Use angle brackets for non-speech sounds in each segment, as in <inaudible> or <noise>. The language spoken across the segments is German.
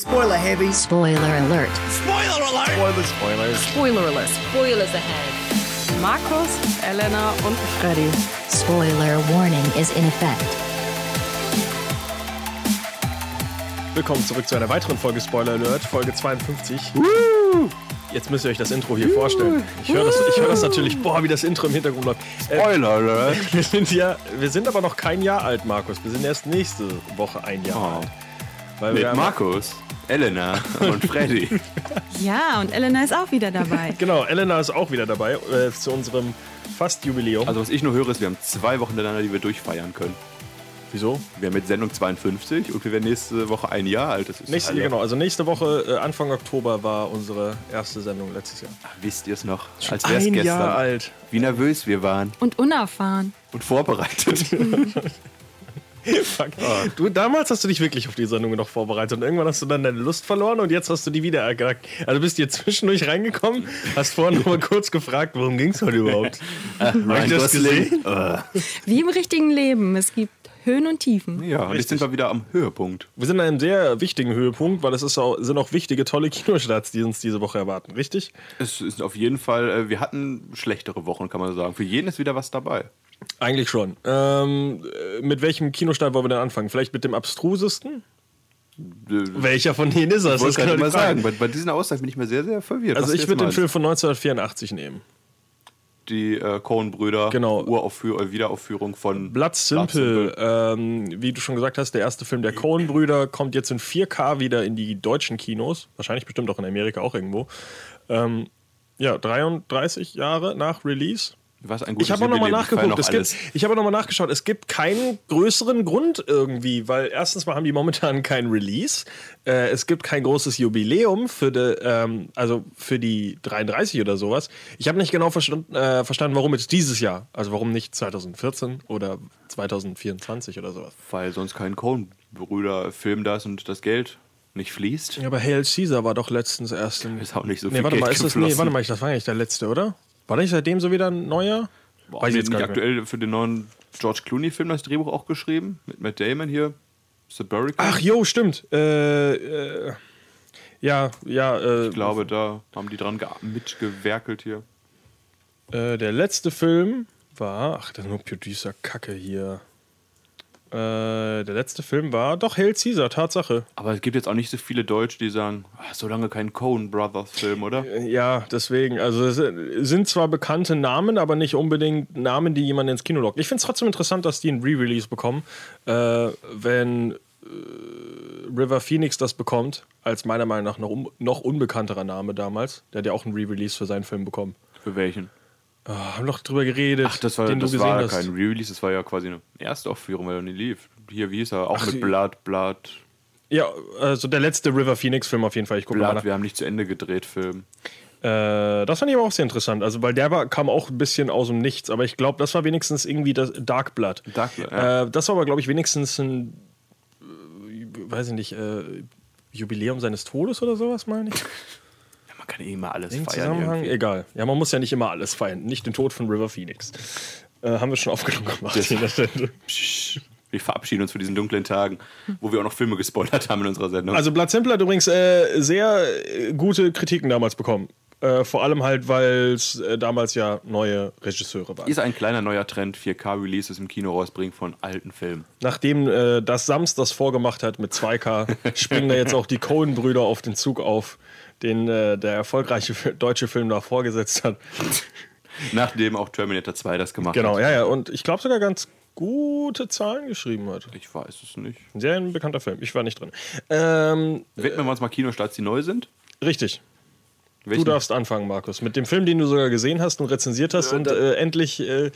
Spoiler heavy. Spoiler alert. Spoiler alert! Spoilers, Spoilers. Spoiler alert. Spoilers ahead. Markus, Elena und Freddy. Spoiler warning is in effect. Willkommen zurück zu einer weiteren Folge Spoiler Alert, Folge 52. Jetzt müsst ihr euch das Intro hier vorstellen. Ich höre das, ich hör das natürlich, boah, wie das Intro im Hintergrund läuft. Äh, Spoiler Alert. <laughs> wir, sind ja, wir sind aber noch kein Jahr alt, Markus. Wir sind erst nächste Woche ein Jahr Oh. alt. Weil Mit wir haben- Markus, Elena und Freddy. <laughs> Ja, und Elena ist auch wieder dabei. <laughs> Genau, Elena ist auch wieder dabei äh, zu unserem Fast-Jubiläum. Also was ich nur höre, ist, wir haben zwei Wochen miteinander, die wir durchfeiern können. Wieso? Wir haben jetzt Sendung 52 und wir werden nächste Woche ein Jahr alt. Das ist Nächste, Alter. genau, also nächste Woche, äh, Anfang Oktober, war unsere erste Sendung letztes Jahr. Ach, wisst ihr es noch? Als wär's ein gestern. Jahr alt. Wie nervös wir waren Und unerfahren. und vorbereitet. <laughs> Fuck. Du, damals hast du dich wirklich auf die Sendung noch vorbereitet und irgendwann hast du dann deine Lust verloren und jetzt hast du die wieder erkackt. Also bist du jetzt zwischendurch reingekommen, hast vorhin noch mal kurz gefragt, worum ging es heute überhaupt? Hab ich das gesehen? Äh, Wie im richtigen Leben. Es gibt Höhen und Tiefen. ja, und jetzt sind wir wieder am Höhepunkt. Wir sind an einem sehr wichtigen Höhepunkt, weil es ist auch, sind auch wichtige, tolle Kinostarts, die uns diese Woche erwarten, richtig? Es ist auf jeden Fall, äh, wir hatten schlechtere Wochen, kann man sagen. Für jeden ist wieder was dabei. Eigentlich schon. Ähm, äh, mit welchem Kinostart wollen wir denn anfangen? Vielleicht mit dem abstrusesten? Äh, Welcher von denen ist das? Ich Das gerade genau mal die Frage. sagen, bei, bei diesen Aussagen bin ich mir sehr, sehr verwirrt. Also was ich würde den. Film von 1984 nehmen. Die äh, Coen-Brüder, Genau. Uraufführ äh, Wiederaufführung von Blood Simple, ähm, wie du schon gesagt hast, der erste Film der Coen-Brüder kommt jetzt in 4K wieder in die deutschen Kinos. Wahrscheinlich bestimmt auch in Amerika auch irgendwo. Ähm, ja, 33 Jahre nach Release. Was ein gutes Ich habe auch nochmal nachgeguckt. Es noch gibt, ich habe nochmal nachgeschaut. Es gibt keinen größeren Grund irgendwie, weil erstens mal haben die momentan kein Release. Äh, es gibt kein großes Jubiläum für die, ähm, also für die 33 oder sowas. Ich habe nicht genau verstanden, äh, verstanden, warum jetzt dieses Jahr. Also warum nicht 2014 oder 2024 oder sowas. Weil sonst kein Coen-Brüder-Film da ist und das Geld nicht fließt. Ja, aber Hail Caesar war doch letztens erst im. Ist auch nicht so nee, viel warte Geld mal, ist das, nee, warte mal, das war eigentlich der letzte, oder? War nicht seitdem so wieder ein neuer? Boah, Weiß ich jetzt nicht aktuell für den neuen George Clooney-Film das Drehbuch auch geschrieben. Mit Matt Damon hier. Suburban. Ach, jo, stimmt. Äh, äh, ja, ja, äh, Ich glaube, da haben die dran ge- mitgewerkelt hier. Äh, der letzte Film war. Ach, das ist nur Producer-Kacke hier. Äh, der letzte Film war doch Hail Caesar, Tatsache. Aber es gibt jetzt auch nicht so viele Deutsche, die sagen, ah, so lange kein Coen Brothers-Film, oder? Äh, Ja, deswegen. Also es sind zwar bekannte Namen, aber nicht unbedingt Namen, die jemand ins Kino lockt. Ich finde es trotzdem interessant, dass die einen Re-Release bekommen. Äh, wenn äh, River Phoenix das bekommt, als meiner Meinung nach noch, un noch unbekannterer Name damals, der hat ja auch einen Re-Release für seinen Film bekommen. Für welchen? Oh, haben doch drüber geredet, Ach, das war, den das du gesehen war hast. kein Re-Release, das war ja quasi eine Erstaufführung, weil er nie lief. Hier, wie hieß er? Auch Ach, mit Blood, Blood, Ja, also der letzte River Phoenix-Film auf jeden Fall. Ich gucke mal Blood, nach. wir haben nicht zu Ende gedreht, Film. Äh, das fand ich aber auch sehr interessant. Also, weil der war, kam auch ein bisschen aus dem Nichts. Aber ich glaube, das war wenigstens irgendwie das Dark Blood. Dark Blood, ja. äh, das war aber, glaube ich, wenigstens ein, äh, weiß ich nicht, äh, Jubiläum seines Todes oder sowas, meine ich. <laughs> Man kann eh immer alles Im feiern. Zusammenhang, irgendwie. egal. Ja, man muss ja nicht immer alles feiern. Nicht den Tod von River Phoenix. Äh, haben wir schon oft genug gemacht. Wir verabschieden uns von diesen dunklen Tagen, wo wir auch noch Filme gespoilert haben in unserer Sendung. Also Blood Simple hat übrigens äh, sehr äh, gute Kritiken damals bekommen. Äh, vor allem halt, weil es äh, damals ja neue Regisseure waren. ist ein kleiner neuer Trend, 4K-Releases im Kino rausbringen von alten Filmen. Nachdem äh, das Sams das vorgemacht hat mit 2K, springen da jetzt auch die Coen-Brüder auf den Zug auf, den äh, der erfolgreiche deutsche Film da vorgesetzt hat. Nachdem auch Terminator 2 das gemacht Genau, hat. ja, ja. Und ich glaube sogar ganz gute Zahlen geschrieben hat. Ich weiß es nicht. Ein sehr bekannter Film. Ich war nicht drin. Ähm, Widmen wir uns mal Kinostarts, die neu sind. richtig. Welchen? Du darfst anfangen, Markus. Mit dem Film, den du sogar gesehen hast und rezensiert hast und äh, endlich äh,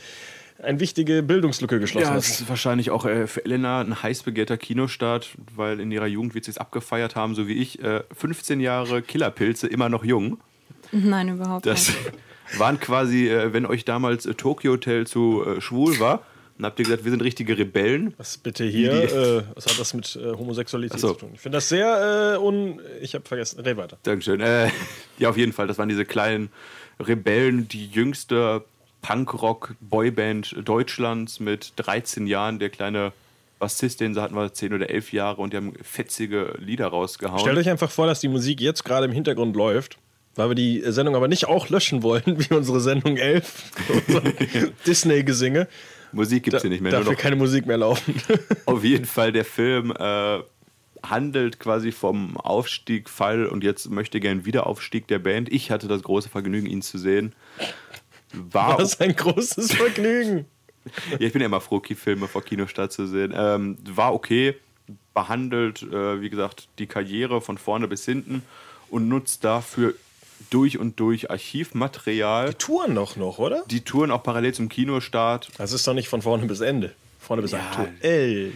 eine wichtige Bildungslücke geschlossen Ja, es hast. ist wahrscheinlich auch äh, für Elena ein heiß begehrter Kinostart, weil in ihrer Jugend wird sie es abgefeiert haben, so wie ich. Äh, 15 Jahre Killerpilze, immer noch jung. Nein, überhaupt Das nicht. <laughs> waren quasi, äh, wenn euch damals äh, Tokyo Hotel zu äh, schwul war, dann habt ihr gesagt, wir sind richtige Rebellen. Was bitte hier? Äh, was hat das mit äh, Homosexualität so. zu tun? Ich finde das sehr äh, un. Ich habe vergessen. Red weiter. Dankeschön. Äh, <laughs> ja, auf jeden Fall, das waren diese kleinen Rebellen, die jüngste Punkrock-Boyband Deutschlands mit 13 Jahren. Der kleine Bassist, den hatten, war zehn oder elf Jahre und die haben fetzige Lieder rausgehauen. Stellt euch einfach vor, dass die Musik jetzt gerade im Hintergrund läuft, weil wir die Sendung aber nicht auch löschen wollen, <laughs> wie unsere Sendung 11, <laughs> Disney-Gesinge. Musik gibt es hier nicht mehr. Dafür keine Musik mehr laufen. <laughs> auf jeden Fall, der Film äh, handelt quasi vom Aufstieg, Fall und jetzt möchte gern Wiederaufstieg der Band. Ich hatte das große Vergnügen, ihn zu sehen. War Das ist ein großes <laughs> Vergnügen. Ja, ich bin ja immer froh, Filme vor Kinostart zu sehen. Ähm, war okay, behandelt, äh, wie gesagt, die Karriere von vorne bis hinten und nutzt dafür durch und durch Archivmaterial. Touren doch noch, oder? Die Touren auch parallel zum Kinostart. Das ist doch nicht von vorne bis Ende. Vorne bis Ja. aktuell.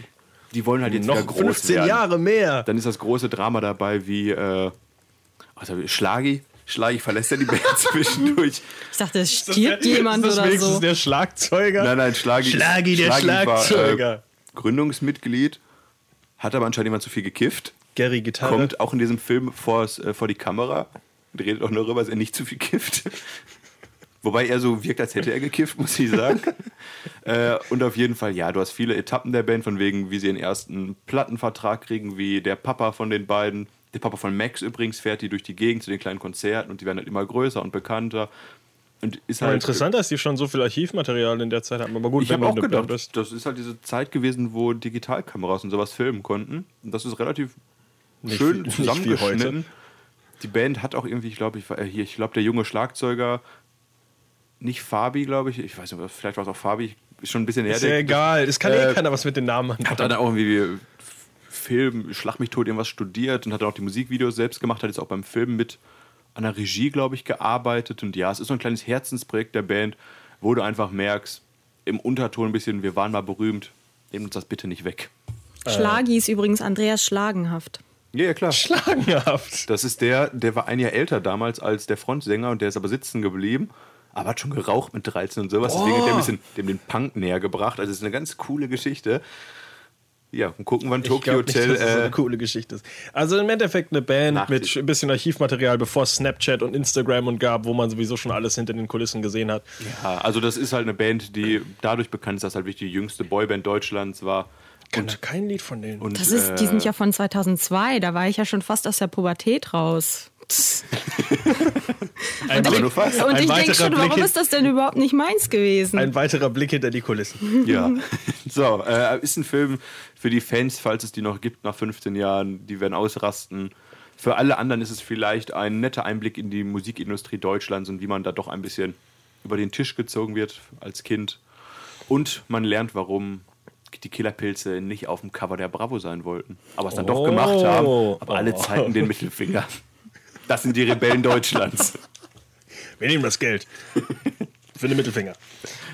Die wollen halt jetzt wieder Noch groß 15 werden. Jahre mehr. Dann ist das große Drama dabei, wie äh, also Schlagi. Schlagi verlässt ja die Band <laughs> zwischendurch. Ich dachte, es stirbt jemand ist das oder wenigstens so. der Schlagzeuger? Nein, nein, Schlagi. ist- Schlagi, der war, Schlagzeuger. äh, Gründungsmitglied, hat aber anscheinend jemand zu viel gekifft. Gary Gitarre. kommt auch in diesem Film vors, äh, vor die Kamera und redet auch nur darüber, dass er nicht zu viel kifft. Wobei er so wirkt, als hätte er gekifft, muss ich sagen. <laughs> äh, und auf jeden Fall, ja, du hast viele Etappen der Band, von wegen, wie sie ihren ersten Plattenvertrag kriegen, wie der Papa von den beiden, der Papa von Max übrigens, fährt die durch die Gegend zu den kleinen Konzerten und die werden halt immer größer und bekannter. Und ist Ja, halt interessant, dass die schon so viel Archivmaterial in der Zeit haben. Aber gut, ich habe auch gedacht, Band ist. das ist halt diese Zeit gewesen, wo Digitalkameras und sowas filmen konnten. Und das ist relativ Nicht schön wie <laughs> zusammengeschnitten. Die Band hat auch irgendwie, ich glaube, ich war äh, hier, ich glaube, der junge Schlagzeuger, nicht Fabi, glaube ich, ich weiß nicht, vielleicht war es auch Fabi, ist schon ein bisschen her. Ist ja egal. Es kann eh äh, keiner was mit den Namen hat anfangen. dann auch irgendwie Film, Schlag mich tot, irgendwas studiert und hat dann auch die Musikvideos selbst gemacht, hat jetzt auch beim Film mit an der Regie, glaube ich, gearbeitet. Und ja, es ist so ein kleines Herzensprojekt der Band, wo du einfach merkst, im Unterton ein bisschen, wir waren mal berühmt, nehmt uns das bitte nicht weg. Schlagi ist übrigens Andreas Schlagenhaft. Ja, ja, klar. Schlagenhaft. Das ist der, der war ein Jahr älter damals als der Frontsänger und der ist aber sitzen geblieben. Aber hat schon geraucht mit 13 und sowas. Deswegen hat der ein bisschen dem den Punk näher gebracht. Also es ist eine ganz coole Geschichte. Ja, und gucken, wann Ich Tokyo glaub nicht, Hotel. dass das so äh, eine coole Geschichte ist. Also im Endeffekt eine Band Nach- mit ein bisschen Archivmaterial, bevor es Snapchat und Instagram und gab, wo man sowieso schon alles hinter den Kulissen gesehen hat. Ja, also das ist halt eine Band, die dadurch bekannt ist, dass halt wirklich die jüngste Boyband Deutschlands war. Kann da kein Lied von denen. Und, Das ist, die äh, sind ja von 2002, da war ich ja schon fast aus der Pubertät raus. Ein, aber nur fast. Und Ein ich denke weiterer schon, warum ist das denn überhaupt nicht meins gewesen? ein weiterer Blick hinter die Kulissen. Ja. <laughs> so, äh, ist ein Film für die Fans, falls es die noch gibt nach 15 Jahren, die werden ausrasten. Für alle anderen ist es vielleicht ein netter Einblick in die Musikindustrie Deutschlands und wie man da doch ein bisschen über den Tisch gezogen wird als Kind. Und man lernt, warum die Killerpilze nicht auf dem Cover der Bravo sein wollten, aber es dann doch Oh. gemacht haben. Aber alle Oh. zeigen den Mittelfinger. Das sind die Rebellen <laughs> Deutschlands. Wir nehmen das Geld. Für den Mittelfinger.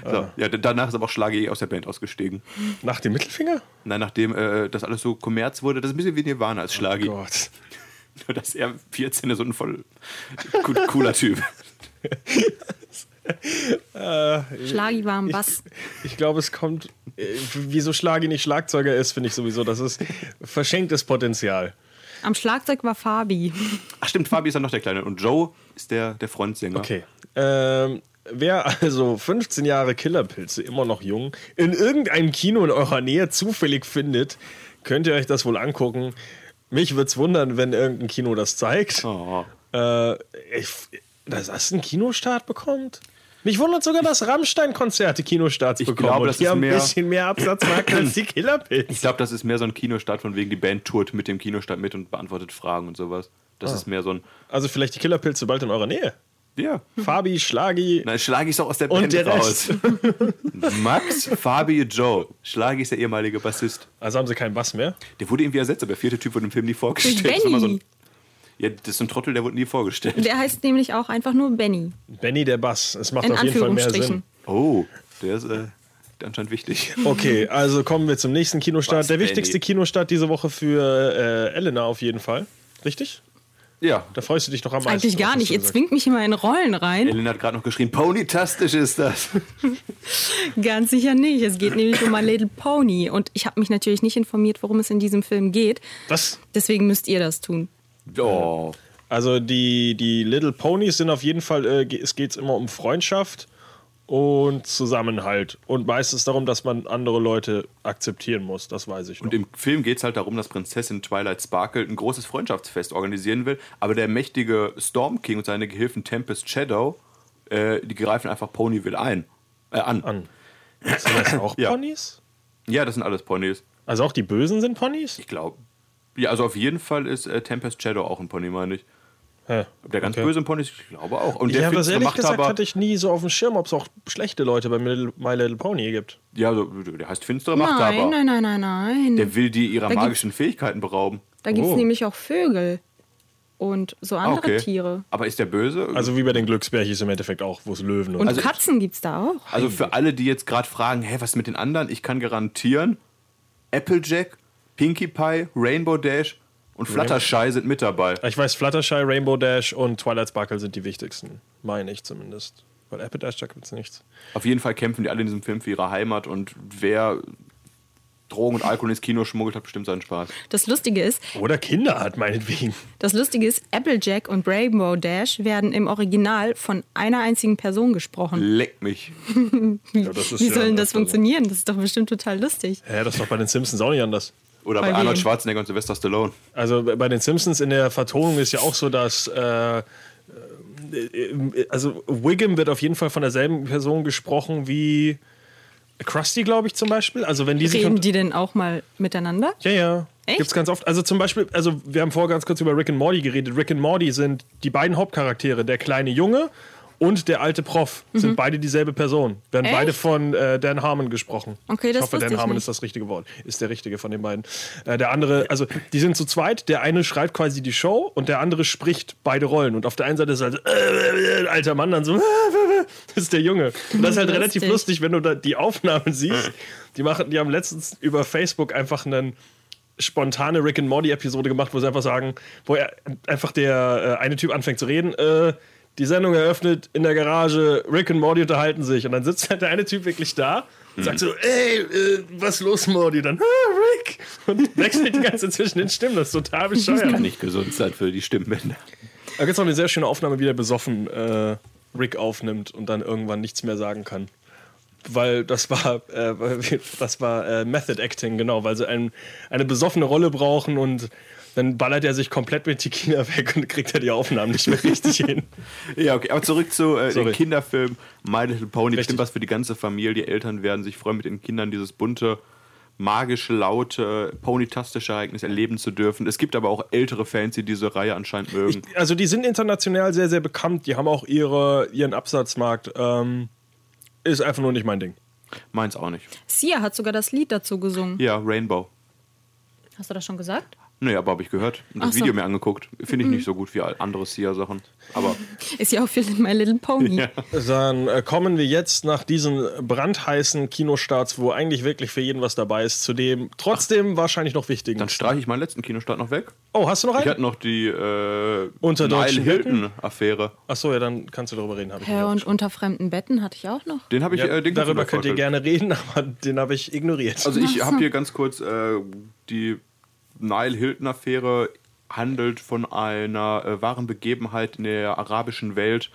So, ja, d- danach ist aber auch Schlage aus der Band ausgestiegen. Nach dem Mittelfinger? Nein, nachdem äh, das alles so Kommerz wurde, das ist ein bisschen wie Nirvana als Schlagi. Gott. <laughs> Nur, dass er 14 ist und ein voll co- cooler Typ. <laughs> Schlagi war am Bass. Ich glaube, es kommt. äh, Wieso Schlagi nicht Schlagzeuger ist, finde ich sowieso. Das ist verschenktes Potenzial. Am Schlagzeug war Fabi. Ach stimmt, Fabi ist dann noch der Kleine. Und Joe ist der, der Frontsänger. Okay. Ähm, wer also 15 Jahre Killerpilze, immer noch jung, in irgendeinem Kino in eurer Nähe zufällig findet, könnt ihr euch das wohl angucken. Mich würde es wundern, wenn irgendein Kino das zeigt. Oh. Äh, ich, dass das einen Kinostart bekommt? Mich wundert sogar, dass Rammstein-Konzerte Kinostarts Ich bekommen. glaube, und das die ist haben ein mehr- bisschen mehr Absatzmarkt als die Killerpilze. Ich glaube, das ist mehr so ein Kinostart, von wegen die Band tourt mit dem Kinostart mit und beantwortet Fragen und sowas. Das ist mehr so ein. Also vielleicht die Killerpilze bald in eurer Nähe. Ja. Fabi, Schlagi. Nein, Schlagi ist doch aus der Und Band der raus. Rest. <laughs> Max, Fabi, Joe. Schlagi ist der ehemalige Bassist. Also haben sie keinen Bass mehr. Der wurde irgendwie ersetzt, aber der vierte Typ wurde im Film nie vorgestellt. Durch Das ist immer so ein, Benny. Ja, das ist ein Trottel, der wurde nie vorgestellt. Der heißt nämlich auch einfach nur Benny. Benny der Bass. Es macht In auf jeden Fall mehr Sinn. Oh, der ist äh, anscheinend wichtig. Okay, also kommen wir zum nächsten Kinostart. Was, Der Benny? wichtigste Kinostart diese Woche für äh, Elena auf jeden Fall. Richtig? Ja. Da freust du dich doch am meisten. Eigentlich gar nicht. Ihr zwingt mich immer in Rollen rein. Elena hat gerade noch geschrien, Ponytastisch ist das. <laughs> Ganz sicher nicht. Es geht nämlich um My Little Pony. Und ich habe mich natürlich nicht informiert, worum es in diesem Film geht. Was? Deswegen müsst ihr das tun. Oh. Also die, die Little Ponies sind auf jeden Fall, äh, es geht immer um Freundschaft und Zusammenhalt. Und meistens darum, dass man andere Leute akzeptieren muss. Das weiß ich noch. Und im Film geht es halt darum, dass Prinzessin Twilight Sparkle ein großes Freundschaftsfest organisieren will, aber der mächtige Storm King und seine Gehilfen Tempest Shadow, äh, die greifen einfach Ponyville ein. Äh, an. An. Sind das auch Ja. Ponys? Ja, das sind alles Ponys. Also auch die Bösen sind Ponys? Ich glaube. Ja, also auf jeden Fall ist äh, Tempest Shadow auch ein Pony, meine ich. Hä? Der ganz Okay. böse Pony, ich glaube auch. Und der Ja, aber ehrlich gesagt Machthaber, hatte ich nie so auf dem Schirm, ob es auch schlechte Leute bei My Little, My Little Pony gibt. ja, so, der heißt finstere Machthaber. Nein, nein, nein, nein, nein. Der will die ihrer Da magischen Fähigkeiten berauben. Da gibt es Oh. nämlich auch Vögel und so Ah, andere okay. Tiere. Aber ist der böse? Also wie bei den Glücksbärchis im Endeffekt auch, wo es Löwen und Und Also- Katzen gibt es da auch. Also für alle, die jetzt gerade fragen, hä, was mit den anderen? Ich kann garantieren, Applejack, Pinkie Pie, Rainbow Dash und Fluttershy sind mit dabei. Ich weiß, Fluttershy, Rainbow Dash und Twilight Sparkle sind die wichtigsten. Meine ich zumindest. Weil Apple Dash, da gibt es nichts. Auf jeden Fall kämpfen die alle in diesem Film für ihre Heimat und wer Drogen und Alkohol ins Kino schmuggelt, hat bestimmt seinen Spaß. Das Lustige ist, Oder Kinder hat, meinetwegen. das Lustige ist, Applejack und Rainbow Dash werden im Original von einer einzigen Person gesprochen. Leck mich. <laughs> Ja, Wie ja soll denn das funktionieren? Das ist doch bestimmt total lustig. Hä, das ist doch bei den Simpsons auch nicht anders. Oder Bei bei, Arnold? Schwarzenegger und Sylvester Stallone. Also bei den Simpsons in der Vertonung ist ja auch so, dass äh, äh, also Wiggum wird auf jeden Fall von derselben Person gesprochen wie Krusty, glaube ich zum Beispiel. Also wenn die sich Reden und- die denn auch mal miteinander? ja, ja. Echt? Gibt's ganz oft. Also zum Beispiel, also wir haben vorher ganz kurz über Rick and Morty geredet. Rick and Morty sind die beiden Hauptcharaktere, der kleine Junge und der alte Prof, sind beide dieselbe Person. Werden Mhm. Echt? beide von äh, Dan Harmon gesprochen. Okay, ich das hoffe, wusste Dan ich Harmon nicht. ist das richtige Wort. Ist der richtige von den beiden. Äh, der andere, also die sind zu zweit. Der eine schreibt quasi die Show und der andere spricht beide Rollen. Und auf der einen Seite ist halt äh, ein alter Mann dann so, <laughs> das ist der Junge. Und das ist halt Lustig. relativ lustig, wenn du da die Aufnahmen siehst. Die machen, die haben letztens über Facebook einfach einen spontane Rick and Morty Episode gemacht, wo sie einfach sagen, wo er einfach der äh, eine Typ anfängt zu reden, äh, die Sendung eröffnet in der Garage, Rick und Morty unterhalten sich und dann sitzt halt der eine Typ wirklich da und sagt so, ey, äh, was los Morty? Dann, ah, Rick! Und wechselt die ganze Zeit zwischen den Stimmen, das ist total bescheuert. Kann nicht gesund sein für die Stimmbänder. Da gibt es noch eine sehr schöne Aufnahme, wie der besoffen äh, Rick aufnimmt und dann irgendwann nichts mehr sagen kann. Weil das war, äh, <laughs> das war äh, Method Acting, genau, weil sie ein, eine besoffene Rolle brauchen und dann ballert er sich komplett mit Tequila weg und kriegt er die Aufnahmen nicht mehr richtig hin. <laughs> Ja, okay, aber zurück zu äh, den Kinderfilm My Little Pony. Richtig. Bestimmt was für die ganze Familie. Eltern werden sich freuen, mit den Kindern dieses bunte, magische, laute, ponytastische Ereignis erleben zu dürfen. Es gibt aber auch ältere Fans, die diese Reihe anscheinend mögen. Ich, also die sind international sehr, sehr bekannt, die haben auch ihre, ihren Absatzmarkt. Ähm, ist einfach nur nicht mein Ding. Meins auch nicht. Sia hat sogar das Lied dazu gesungen. Ja, Rainbow. Hast du das schon gesagt? Nee, aber habe ich gehört und das Ach so. Video mir angeguckt. Finde ich nicht so gut wie andere Sia-Sachen. Aber Ist ja auch für My Little Pony. Ja. Dann äh, kommen wir jetzt nach diesen brandheißen Kinostarts, wo eigentlich wirklich für jeden was dabei ist, zu dem trotzdem wahrscheinlich noch wichtigen. dann streiche ich meinen letzten Kinostart noch weg. oh, hast du noch Ich einen? hatte noch die äh, Unter Nile Hilton-Affäre. Achso, ja, dann kannst du darüber reden. Ich Ja, nicht und unter fremden Betten hatte ich auch noch. Den habe ich ja, äh, den darüber könnt ihr gerne reden, <laughs> aber den habe ich ignoriert. Also ich habe hier ganz kurz äh, die Nile Hilton-Affäre handelt von einer äh, wahren Begebenheit in der arabischen Welt,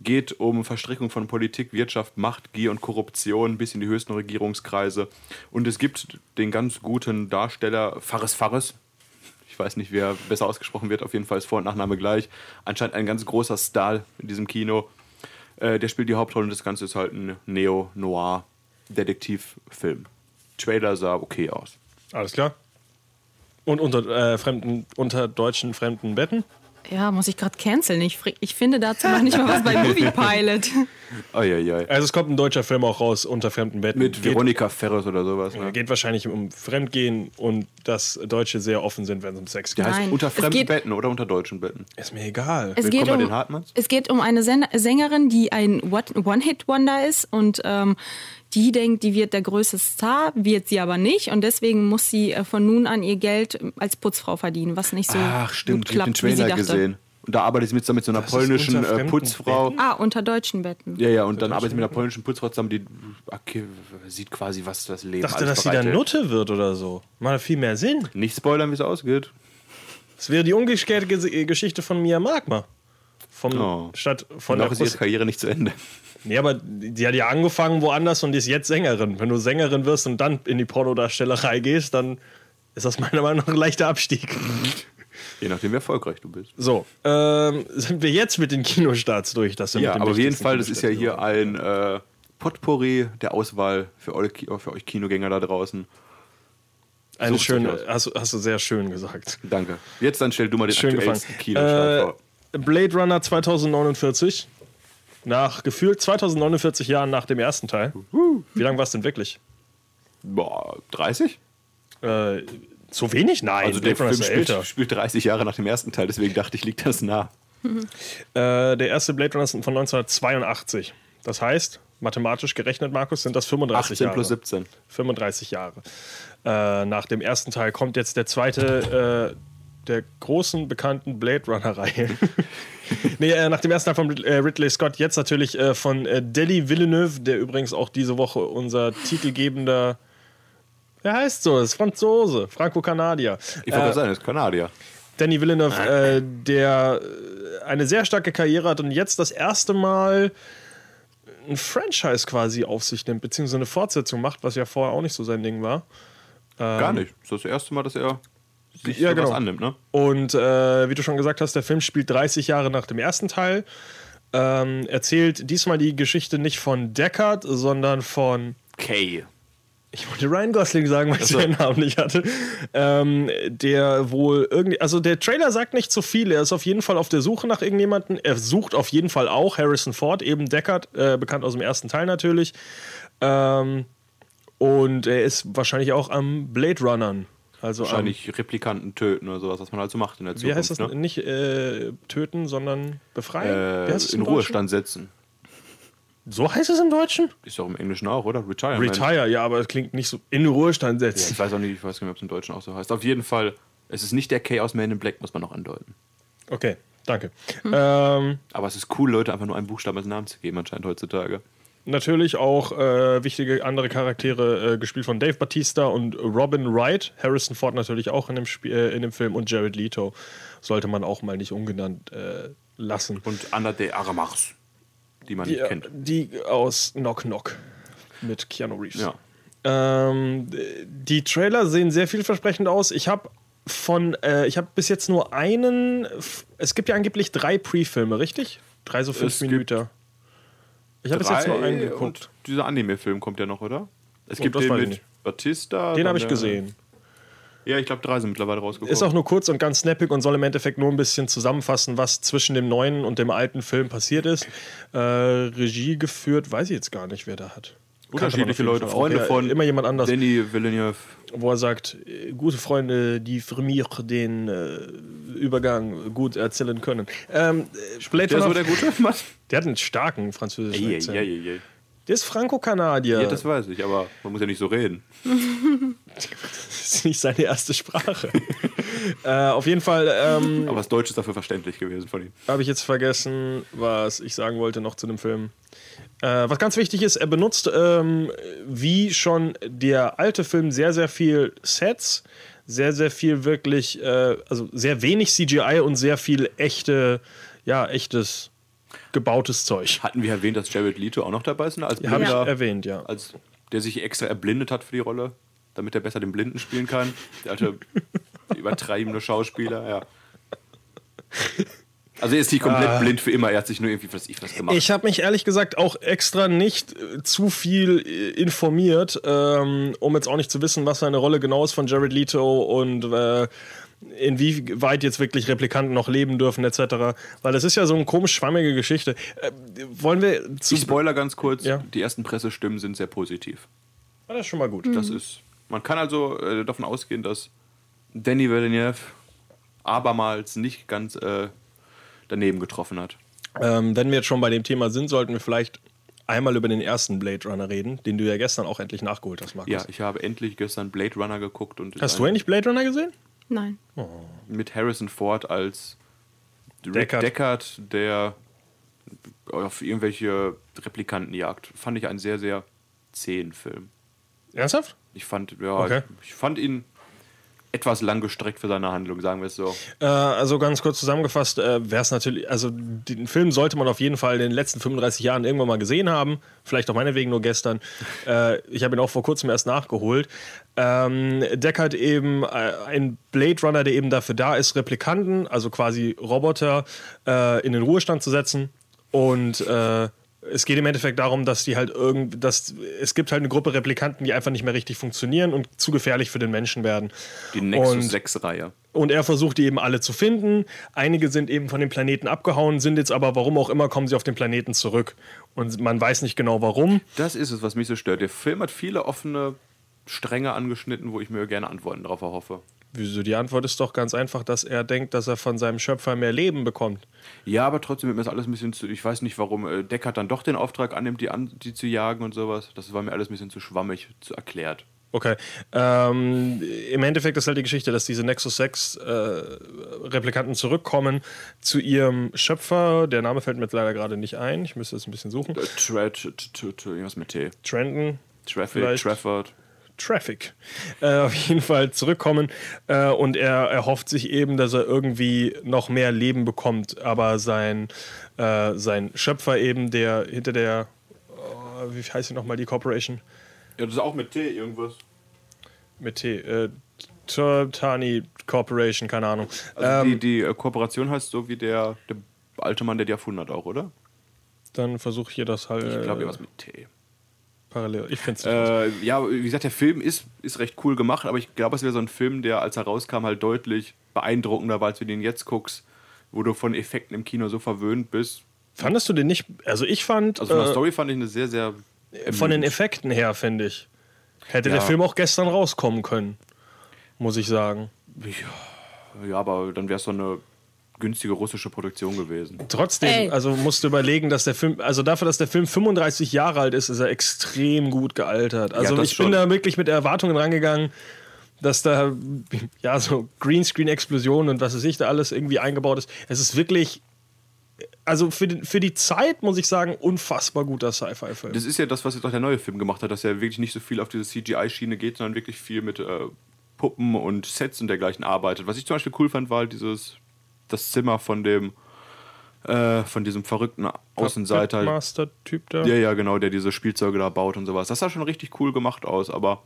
geht um Verstrickung von Politik, Wirtschaft, Macht, Gier und Korruption bis in die höchsten Regierungskreise. Und es gibt den ganz guten Darsteller Fares Fares. Ich weiß nicht, wer besser ausgesprochen wird, auf jeden Fall ist Vor- und Nachname gleich. Anscheinend ein ganz großer Star in diesem Kino. Äh, der spielt die Hauptrolle und das Ganze ist halt ein Neo-Noir-Detektivfilm. Trailer sah okay aus. Alles klar. Und unter, äh, fremden, unter deutschen fremden Betten? Ja, muss ich gerade canceln. Ich, ich finde dazu noch nicht mal was bei Movie <laughs> Pilot. Also es kommt ein deutscher Film auch raus, unter fremden Betten. Mit geht, Veronika Ferres oder sowas. Ne? geht wahrscheinlich um Fremdgehen und dass Deutsche sehr offen sind, wenn es um Sex Der geht. heißt Nein, unter fremden geht- Betten oder unter deutschen Betten. Ist mir egal. Es Willkommen geht, den um, Hartmanns. es geht um eine Sen Sängerin, die ein What- One-Hit-Wonder ist und ähm, die denkt, die wird der größte Star, wird sie aber nicht und deswegen muss sie äh, von nun an ihr Geld ähm, als Putzfrau verdienen, was nicht so Ach stimmt, gut ich habe den klappt, wie sie Trailer dachte. gesehen. Und da arbeitet sie mit, mit so einer ist polnischen unter äh, Putzfrau. Ah, unter deutschen Betten. Ja, ja, und dann arbeitet sie mit einer polnischen Putzfrau zusammen, die okay, sieht quasi, was das Leben Ich dachte, dass sie dann. Nutte wird oder so. Macht viel mehr Sinn. Nicht spoilern, wie es ausgeht. Das wäre die umgekehrte Ges- Geschichte von Mia Magma. Vom, Oh. statt von Noch der ist ihre. Karriere nicht zu Ende. Nee, aber die hat ja angefangen woanders und die ist jetzt Sängerin. Wenn du Sängerin wirst und dann in die Pornodarstellerei gehst, dann ist das meiner Meinung nach ein leichter Abstieg. Je nachdem, wie erfolgreich du bist. So, ähm, sind wir jetzt mit den Kinostarts durch? Das sind Ja, aber auf jeden Fall, das ist ja hier ein äh, Potpourri der Auswahl für euch, für euch Kinogänger da draußen. Eine Sucht schöne, hast, du- hast du sehr schön gesagt. Danke. Jetzt dann stell du mal den Schön gefangen. aktuellsten Kinostart vor. Blade Runner 2049. Nach gefühlt 2049 Jahren nach dem ersten Teil. Wie lange war es denn wirklich? Boah, 30? Äh, so wenig? Nein, Also der Blade Runner Film spielt, spielt 30 Jahre nach dem ersten Teil, deswegen dachte ich, liegt das nah. Äh, der erste Blade Runner ist von 1982. Das heißt, mathematisch gerechnet, Markus, sind das 35 18 Jahre. plus 17. 35 Jahre. Äh, nach dem ersten Teil kommt jetzt der zweite äh, der großen bekannten Blade Runner-Reihe. <laughs> nee, äh, nach dem ersten Teil von äh, Ridley Scott, jetzt natürlich äh, von äh, Denis Villeneuve, der übrigens auch diese Woche unser titelgebender. Wer heißt so? Das ist Franzose, Franco-Kanadier. Ich wollte gerade sagen, das ist Kanadier. Danny Villeneuve, äh, der äh, eine sehr starke Karriere hat und jetzt das erste Mal ein Franchise quasi auf sich nimmt, beziehungsweise eine Fortsetzung macht, was ja vorher auch nicht so sein Ding war. Gar nicht. Das ist das erste Mal, dass er sich Ja, genau. was annimmt, ne? Und äh, wie du schon gesagt hast, der Film spielt 30 Jahre nach dem ersten Teil. Ähm, erzählt diesmal die Geschichte nicht von Deckard, sondern von Kay. ich wollte Ryan Gosling sagen, weil ich seinen Namen nicht hatte. Ähm, der wohl irgendwie, also der Trailer sagt nicht zu viel. Er ist auf jeden Fall auf der Suche nach irgendjemanden. Er sucht auf jeden Fall auch Harrison Ford, eben Deckard, äh, bekannt aus dem ersten Teil natürlich. Ähm, und er ist wahrscheinlich auch am Blade Runnern. Also Wahrscheinlich Replikanten töten oder sowas, was man halt so macht in der wie Zukunft. heißt das? ne? Nicht äh, töten, sondern befreien? wie Äh, in? Ruhestand setzen. So heißt es im Deutschen? Ist doch im Englischen auch, oder? Retirement. Retire, ja, aber es klingt nicht so in Ruhestand Ja, setzen. ich weiß auch nicht, ich weiß gar nicht, ob es im Deutschen auch so heißt. Auf jeden Fall, es ist nicht der aus Man in Black, muss man noch andeuten. Okay, danke. Ähm, Aber es ist cool, Leute einfach nur einen Buchstaben als Namen zu geben, anscheinend heutzutage. Natürlich auch äh, wichtige andere Charaktere, äh, gespielt von Dave Batista und Robin Wright. Harrison Ford natürlich auch in dem, Spiel, äh, in dem Film und Jared Leto sollte man auch mal nicht ungenannt äh, lassen. Und Anna de Armas, die man Die, nicht kennt. die aus Knock Knock mit Keanu Reeves. Ja. Ähm, die Trailer sehen sehr vielversprechend aus. Ich habe von, äh, ich habe bis jetzt nur einen. Es gibt ja angeblich drei Pre-Filme, richtig? Drei so fünf Es Minuten. Ich habe bis jetzt nur einen geguckt. Und dieser Anime-Film kommt ja noch, oder? Es Oh, gibt den mit. Batista. Den habe ich gesehen. Ja, ich glaube, drei sind mittlerweile rausgekommen. Ist auch nur kurz und ganz snappig und soll im Endeffekt nur ein bisschen zusammenfassen, was zwischen dem neuen und dem alten Film passiert ist. Äh, Regie geführt, weiß ich jetzt gar nicht, wer da hat. Unterschiedliche Leute. Freunde von Immer jemand anders, Danny Villeneuve. wo er sagt, gute Freunde, die für mich den äh, Übergang gut erzählen können. Ähm, äh, Blade Der ist so der gute Mann. der hat einen starken französischen Akzent. Der ist Franco-Kanadier. Ja, das weiß ich, aber man muss ja nicht so reden. <laughs> Das ist nicht seine erste Sprache. <laughs> äh, auf jeden Fall ähm, Aber das Deutsch ist dafür verständlich gewesen von ihm. habe ich jetzt vergessen, was ich sagen wollte noch zu dem Film. Äh, was ganz wichtig ist, er benutzt ähm, wie schon der alte Film sehr, sehr viel Sets, sehr, sehr viel wirklich, äh, also sehr wenig CGI und sehr viel echte, ja, echtes gebautes Zeug. Hatten wir erwähnt, dass Jared Leto auch noch dabei ist? ne? Als Habe ich erwähnt, ja. als der sich extra erblindet hat für die Rolle, damit er besser den Blinden spielen kann. Der alte <laughs> übertreibende Schauspieler, ja. Also er ist nicht komplett blind für immer, er hat sich nur irgendwie was ich was gemacht. Ah. Ich habe mich ehrlich gesagt auch extra nicht äh, zu viel äh, informiert, ähm, um jetzt auch nicht zu wissen, was seine Rolle genau ist von Jared Leto und äh, inwieweit jetzt wirklich Replikanten noch leben dürfen etc. Weil das ist ja so eine komisch schwammige Geschichte. Äh, wollen wir zu... ich spoiler ganz kurz, Ja. die ersten Pressestimmen sind sehr positiv. Ah, das ist schon mal gut. Das ist. Man kann also äh, davon ausgehen, dass Danny Villeneuve abermals nicht ganz äh, daneben getroffen hat. Ähm, wenn wir jetzt schon bei dem Thema sind, sollten wir vielleicht einmal über den ersten Blade Runner reden, den du ja gestern auch endlich nachgeholt hast, Markus. Ja, ich habe endlich gestern Blade Runner geguckt und Hast du endlich Blade Runner gesehen? Nein. mit Harrison Ford als Rick Deckard. Deckard, der auf irgendwelche Replikanten jagt. Fand ich einen sehr, sehr zähen Film. Ernsthaft? Ich fand, ja, Okay. ich, ich fand ihn etwas lang gestreckt für seine Handlung, sagen wir es so. Äh, also ganz kurz zusammengefasst, äh, wäre es natürlich, also den Film sollte man auf jeden Fall in den letzten 35 Jahren irgendwann mal gesehen haben. Vielleicht auch meinetwegen nur gestern. <laughs> Äh, ich habe ihn auch vor kurzem erst nachgeholt. Ähm, Deckard eben äh, ein Blade Runner, der eben dafür da ist, Replikanten, also quasi Roboter, äh, in den Ruhestand zu setzen. Und äh, es geht im Endeffekt darum, dass die halt irgend, dass es gibt halt eine Gruppe Replikanten, die einfach nicht mehr richtig funktionieren und zu gefährlich für den Menschen werden. Die Nexus Und- 6-Reihe. Und er versucht die eben alle zu finden. Einige sind eben von dem Planeten abgehauen, sind jetzt aber, warum auch immer, kommen sie auf den Planeten zurück. Und man weiß nicht genau warum. Das ist es, was mich so stört. Der Film hat viele offene Stränge angeschnitten, wo ich mir gerne Antworten darauf erhoffe. Wieso? Die Antwort ist doch ganz einfach, dass er denkt, dass er von seinem Schöpfer mehr Leben bekommt. Ja, aber trotzdem wird mir das alles ein bisschen zu. Ich weiß nicht, warum äh, Deckard dann doch den Auftrag annimmt, die, an, die zu jagen und sowas. Das war mir alles ein bisschen zu schwammig, zu erklärt. Okay. Ähm, Im Endeffekt ist halt die Geschichte, dass diese Nexus 6 äh, Replikanten zurückkommen zu ihrem Schöpfer. Der Name fällt mir jetzt leider gerade nicht ein. Ich müsste es ein bisschen suchen. Äh, irgendwas mit T. Trenton. Traffic. Trafford. Traffic äh, auf jeden Fall zurückkommen äh, und er erhofft sich eben, dass er irgendwie noch mehr Leben bekommt, aber sein, äh, sein Schöpfer eben, der hinter der, oh, wie heißt sie nochmal, die Corporation Ja, das ist auch mit T irgendwas. mit T, äh, Tani Corporation, keine Ahnung. Also ähm, die, die äh, Kooperation heißt so wie der, der alte Mann, der die erfunden hat, auch, oder? dann versuche ich hier das halt Ich glaube, äh, irgendwas mit T. parallel. Ich finde es Äh, ja, wie gesagt, der Film ist, ist recht cool gemacht, aber ich glaube, es wäre so ein Film, der, als er rauskam, halt deutlich beeindruckender war, als du den jetzt guckst, wo du von Effekten im Kino so verwöhnt bist. Fandest du den nicht? Also ich fand Also von der äh, Story fand ich eine sehr, sehr. von den Effekten her finde ich hätte der Ja. Film auch gestern rauskommen können, muss ich sagen. Ja, aber dann wäre es so eine günstige russische Produktion gewesen. Trotzdem, Ey. also musst du überlegen, dass der Film, also dafür, dass der Film 35 Jahre alt ist, ist er extrem gut gealtert. Also das ich bin schon. da wirklich mit Erwartungen rangegangen, dass da ja so Greenscreen-Explosionen und was weiß ich da alles irgendwie eingebaut ist. Es ist wirklich, also für, den, für die Zeit muss ich sagen, unfassbar guter Sci-Fi-Film. Das ist ja das, was jetzt auch der neue Film gemacht hat, dass er wirklich nicht so viel auf diese CGI-Schiene geht, sondern wirklich viel mit äh, Puppen und Sets und dergleichen arbeitet. Was ich zum Beispiel cool fand, war halt dieses das Zimmer von dem äh, von diesem verrückten Außenseiter. Master-Typ da. Ja, ja, genau, der diese Spielzeuge da baut und sowas. Das sah schon richtig cool gemacht aus, aber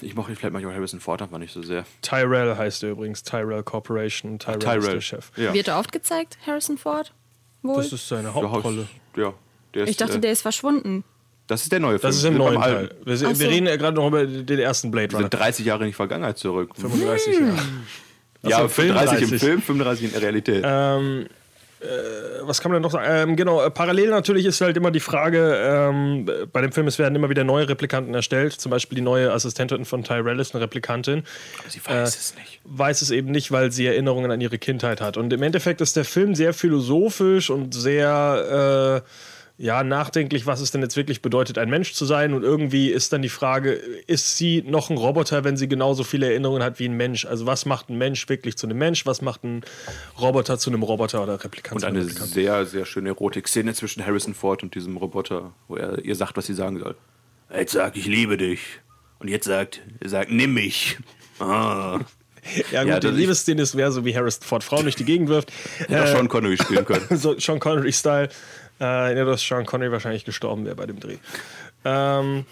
ich mochte vielleicht manchmal Harrison Ford einfach nicht so sehr. Tyrell heißt er übrigens, Tyrell Corporation. Tyrell, ist Tyrell. der Chef. Ja. Wird er oft gezeigt, Harrison Ford? Wohl? Das ist seine Hauptrolle. Ja, der ist, ich dachte, äh, der ist verschwunden. das ist der neue Film. Das ist im Wir beim neuen. Teil. Wir, so. wir reden ja gerade noch über den ersten Blade Wir Runner. sind 30 Jahre in die Vergangenheit zurück. 35 Jahre. Ja, Ach so, 35 im 35. Film, 35 in der Realität. Ähm, äh, was kann man denn noch sagen? Ähm, genau, äh, parallel natürlich ist halt immer die Frage, ähm, bei dem Film, es werden immer wieder neue Replikanten erstellt. Zum Beispiel die neue Assistentin von Tyrell ist eine Replikantin. Sie äh, weiß es nicht. Weiß es eben nicht, weil sie Erinnerungen an ihre Kindheit hat. Und im Endeffekt ist der Film sehr philosophisch und sehr äh, ja, nachdenklich, was es denn jetzt wirklich bedeutet, ein Mensch zu sein. Und irgendwie ist dann die Frage, ist sie noch ein Roboter, wenn sie genauso viele Erinnerungen hat wie ein Mensch? Also was macht ein Mensch wirklich zu einem Mensch? Was macht ein Roboter zu einem Roboter oder Replikant Und eine Replikant? sehr, sehr schöne Erotik-Szene zwischen Harrison Ford und diesem Roboter, wo er ihr sagt, was sie sagen soll. Jetzt sagt, ich liebe dich. Und jetzt sagt, er sagt, nimm mich. Ah. Ja, gut, Ja, die Liebesszene ist wäre so wie Harrison Ford Frauen durch die Gegend wirft. Hätte auch Sean Connery spielen können. <laughs> so Sean Connery-Style. Äh, ja, dass Sean Connery wahrscheinlich gestorben wäre bei dem Dreh. Ähm,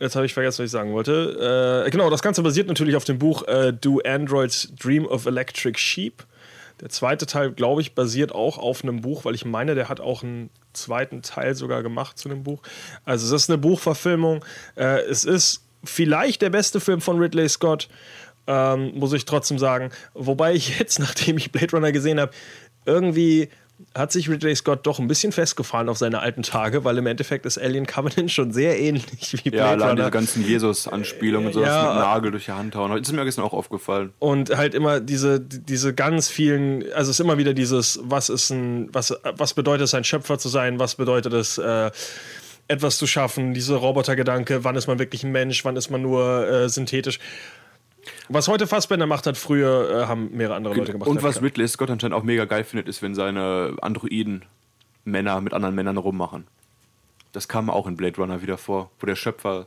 jetzt habe ich vergessen, was ich sagen wollte. Äh, genau, das Ganze basiert natürlich auf dem Buch äh, Do Androids Dream of Electric Sheep. Der zweite Teil, glaube ich, basiert auch auf einem Buch, weil ich meine, der hat auch einen zweiten Teil sogar gemacht zu dem Buch. Also es ist eine Buchverfilmung. Äh, es ist vielleicht der beste Film von Ridley Scott, ähm, muss ich trotzdem sagen. Wobei ich jetzt, <laughs> nachdem ich Blade Runner gesehen habe, irgendwie hat sich Ridley Scott doch ein bisschen festgefahren auf seine alten Tage, weil im Endeffekt ist Alien Covenant schon sehr ähnlich wie Blade Ja, allein Runner. diese ganzen Jesus-Anspielungen und sowas Ja. mit Nagel durch die Hand hauen. Das ist mir gestern auch aufgefallen. und halt immer diese, diese ganz vielen, also es ist immer wieder dieses, was ist ein, was, was bedeutet es, ein Schöpfer zu sein, was bedeutet es, äh, etwas zu schaffen, diese Robotergedanke, wann ist man wirklich ein Mensch, wann ist man nur äh, synthetisch. Was heute Fassbender macht, hat früher äh, haben mehrere andere Leute gemacht. Und was Ridley Scott anscheinend auch mega geil findet, ist, wenn seine Androiden Männer mit anderen Männern rummachen. Das kam auch in Blade Runner wieder vor, wo der Schöpfer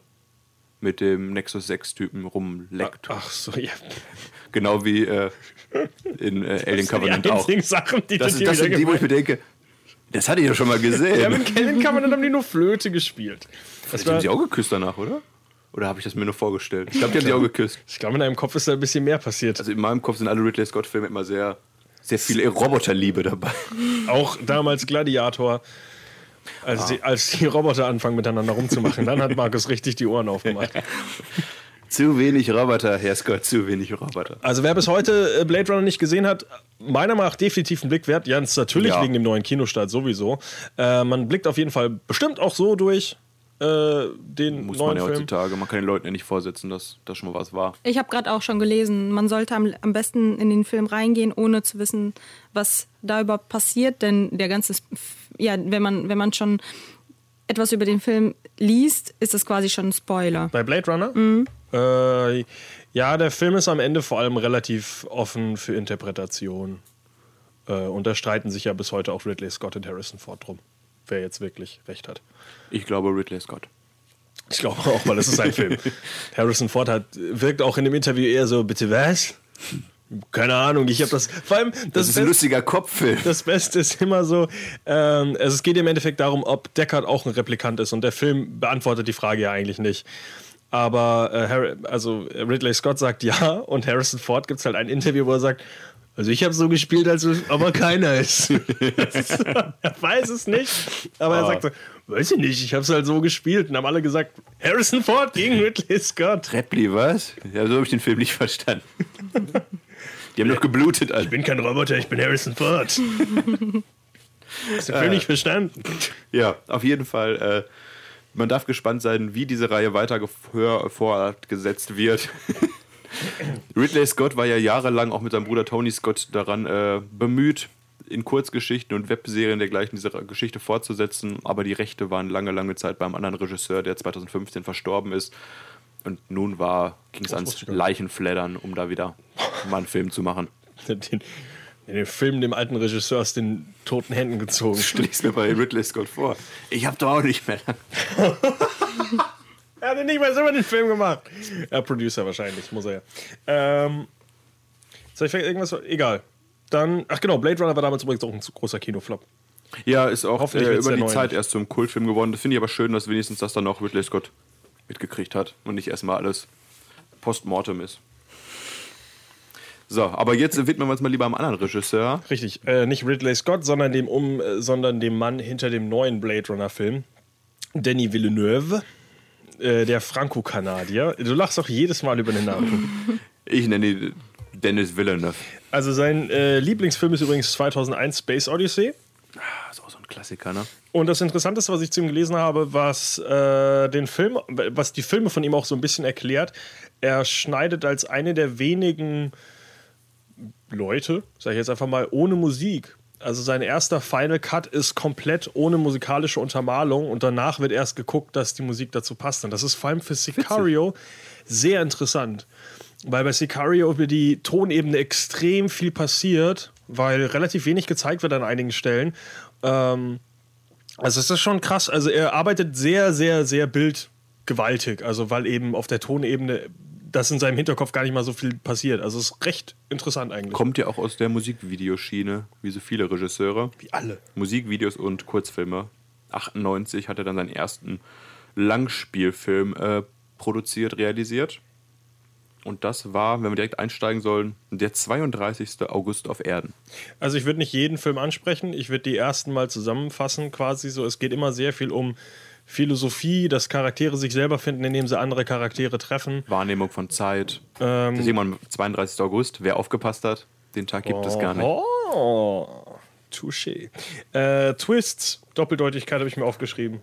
mit dem Nexus 6-Typen rumleckt. Ach so, ja. <laughs> Genau wie äh, in äh, Alien Covenant auch. Sachen, die Das, dir das sind die, wo ich mir denke, das hatte ich ja schon mal <laughs> Ja, gesehen. mit Alien Covenant haben die nur Flöte gespielt. Das Die haben war, sie auch geküsst danach, oder? Oder habe ich das mir nur vorgestellt? Ich glaube, die haben sie auch geküsst. ich glaube, in deinem Kopf ist da ein bisschen mehr passiert. Also in meinem Kopf sind alle Ridley Scott-Filme immer sehr, sehr viel Roboterliebe dabei. Auch damals Gladiator. Als, Ah. die, als die Roboter anfangen miteinander rumzumachen, dann hat Markus richtig die Ohren aufgemacht. <laughs> Zu wenig Roboter, Herr Scott, zu wenig Roboter. Also wer bis heute äh, Blade Runner nicht gesehen hat, meiner Meinung nach definitiv einen Blick wert. Jans natürlich Ja. wegen dem neuen Kinostart sowieso. Äh, man blickt auf jeden Fall bestimmt auch so durch äh, den Muss man neuen ja Film. heutzutage. Man kann den Leuten ja nicht vorsetzen, dass das schon mal was war. Ich habe gerade auch schon gelesen, man sollte am, am besten in den Film reingehen, ohne zu wissen, was da überhaupt passiert. Denn der ganze, ja, wenn man, wenn man schon etwas über den Film liest, ist das quasi schon ein Spoiler. Bei Blade Runner? Mhm. Äh, ja, der Film ist am Ende vor allem relativ offen für Interpretation. Äh, und da streiten sich ja bis heute auch Ridley Scott und Harrison Ford drum, wer jetzt wirklich recht hat. Ich glaube Ridley Scott. Ich glaube auch, weil es ist ein Film. <laughs> Harrison Ford hat, wirkt auch in dem Interview eher so, bitte was? Keine Ahnung, ich habe das. Vor allem, das, Das ist ein Best- lustiger Kopffilm. das Beste ist immer so, ähm, also es geht im Endeffekt darum, ob Deckard auch ein Replikant ist und der Film beantwortet die Frage ja eigentlich nicht. Aber äh, Harry, also Ridley Scott sagt ja und Harrison Ford gibt es halt ein Interview, wo er sagt, also ich habe so gespielt, als es aber keiner ist. <laughs> er weiß es nicht, aber er sagt so, weiß ich nicht, ich habe es halt so gespielt und haben alle gesagt, Harrison Ford gegen Ridley Scott. Repli, was? Ja, so habe ich den Film nicht verstanden. Die haben doch geblutet, Alter. Ich bin kein Roboter, ich bin Harrison Ford. Hast du den Film nicht verstanden? Ja, auf jeden Fall. Äh, man darf gespannt sein, wie diese Reihe weiter fortgesetzt wird. <laughs> Ridley Scott war ja jahrelang auch mit seinem Bruder Tony Scott daran äh, bemüht, in Kurzgeschichten und Webserien dergleichen diese Geschichte fortzusetzen, aber die Rechte waren lange, lange Zeit beim anderen Regisseur, der 2015 verstorben ist. Und nun war ging es ans ich. Leichenfleddern, um da wieder mal einen Film zu machen. <laughs> den, den Film dem alten Regisseur aus den toten Händen gezogen. Stell ich's mir bei Ridley Scott vor. Ich hab doch auch nicht mehr. <laughs> Er hat nicht mal selber den Film gemacht. Ja, Producer wahrscheinlich, muss er ja. Ähm, soll ich vielleicht irgendwas? Egal. Dann, ach genau, Blade Runner war damals übrigens auch ein großer Kinoflop. Ja, ist auch Hoffentlich äh, über die Zeit nicht. erst zum Kultfilm geworden. Das finde ich aber schön, dass wenigstens das dann noch Ridley Scott mitgekriegt hat und nicht erstmal alles postmortem ist. So, aber jetzt widmen wir uns mal lieber am anderen Regisseur. Richtig, äh, nicht Ridley Scott, sondern dem, um, äh, sondern dem Mann hinter dem neuen Blade Runner-Film, Danny Villeneuve, äh, der Franco-Kanadier. Du lachst auch jedes Mal über den Namen. <laughs> Ich nenne ihn Dennis Villeneuve. Also sein äh, Lieblingsfilm ist übrigens 2001 Space Odyssey. Das ist auch so ein Klassiker, ne? Und das Interessanteste, was ich zu ihm gelesen habe, was äh, den Film, was die Filme von ihm auch so ein bisschen erklärt, er schneidet als eine der wenigen Leute, sag ich jetzt einfach mal, ohne Musik. Also sein erster Final Cut ist komplett ohne musikalische Untermalung und danach wird erst geguckt, dass die Musik dazu passt. Und das ist vor allem für Sicario sehr interessant. Weil bei Sicario über die Tonebene extrem viel passiert, weil relativ wenig gezeigt wird an einigen Stellen. Ähm, also es ist schon krass. Also er arbeitet sehr, sehr, sehr bildgewaltig. Also weil eben auf der Tonebene das in seinem Hinterkopf gar nicht mal so viel passiert. Also es ist recht interessant eigentlich. Kommt ja auch aus der Musikvideoschiene, wie so viele Regisseure. Wie alle. Musikvideos und Kurzfilme. 98 hat er dann seinen ersten Langspielfilm äh, produziert, realisiert. Und das war, wenn wir direkt einsteigen sollen, der 32. August auf Erden. Also ich würde nicht jeden Film ansprechen. Ich würde die ersten mal zusammenfassen quasi so. Es geht immer sehr viel um Philosophie, dass Charaktere sich selber finden, indem sie andere Charaktere treffen. Wahrnehmung von Zeit. Ähm, das ist irgendwann 32. August. Wer aufgepasst hat, den Tag gibt es gar nicht. Oh, touché. Äh, Twists, Doppeldeutigkeit habe ich mir aufgeschrieben.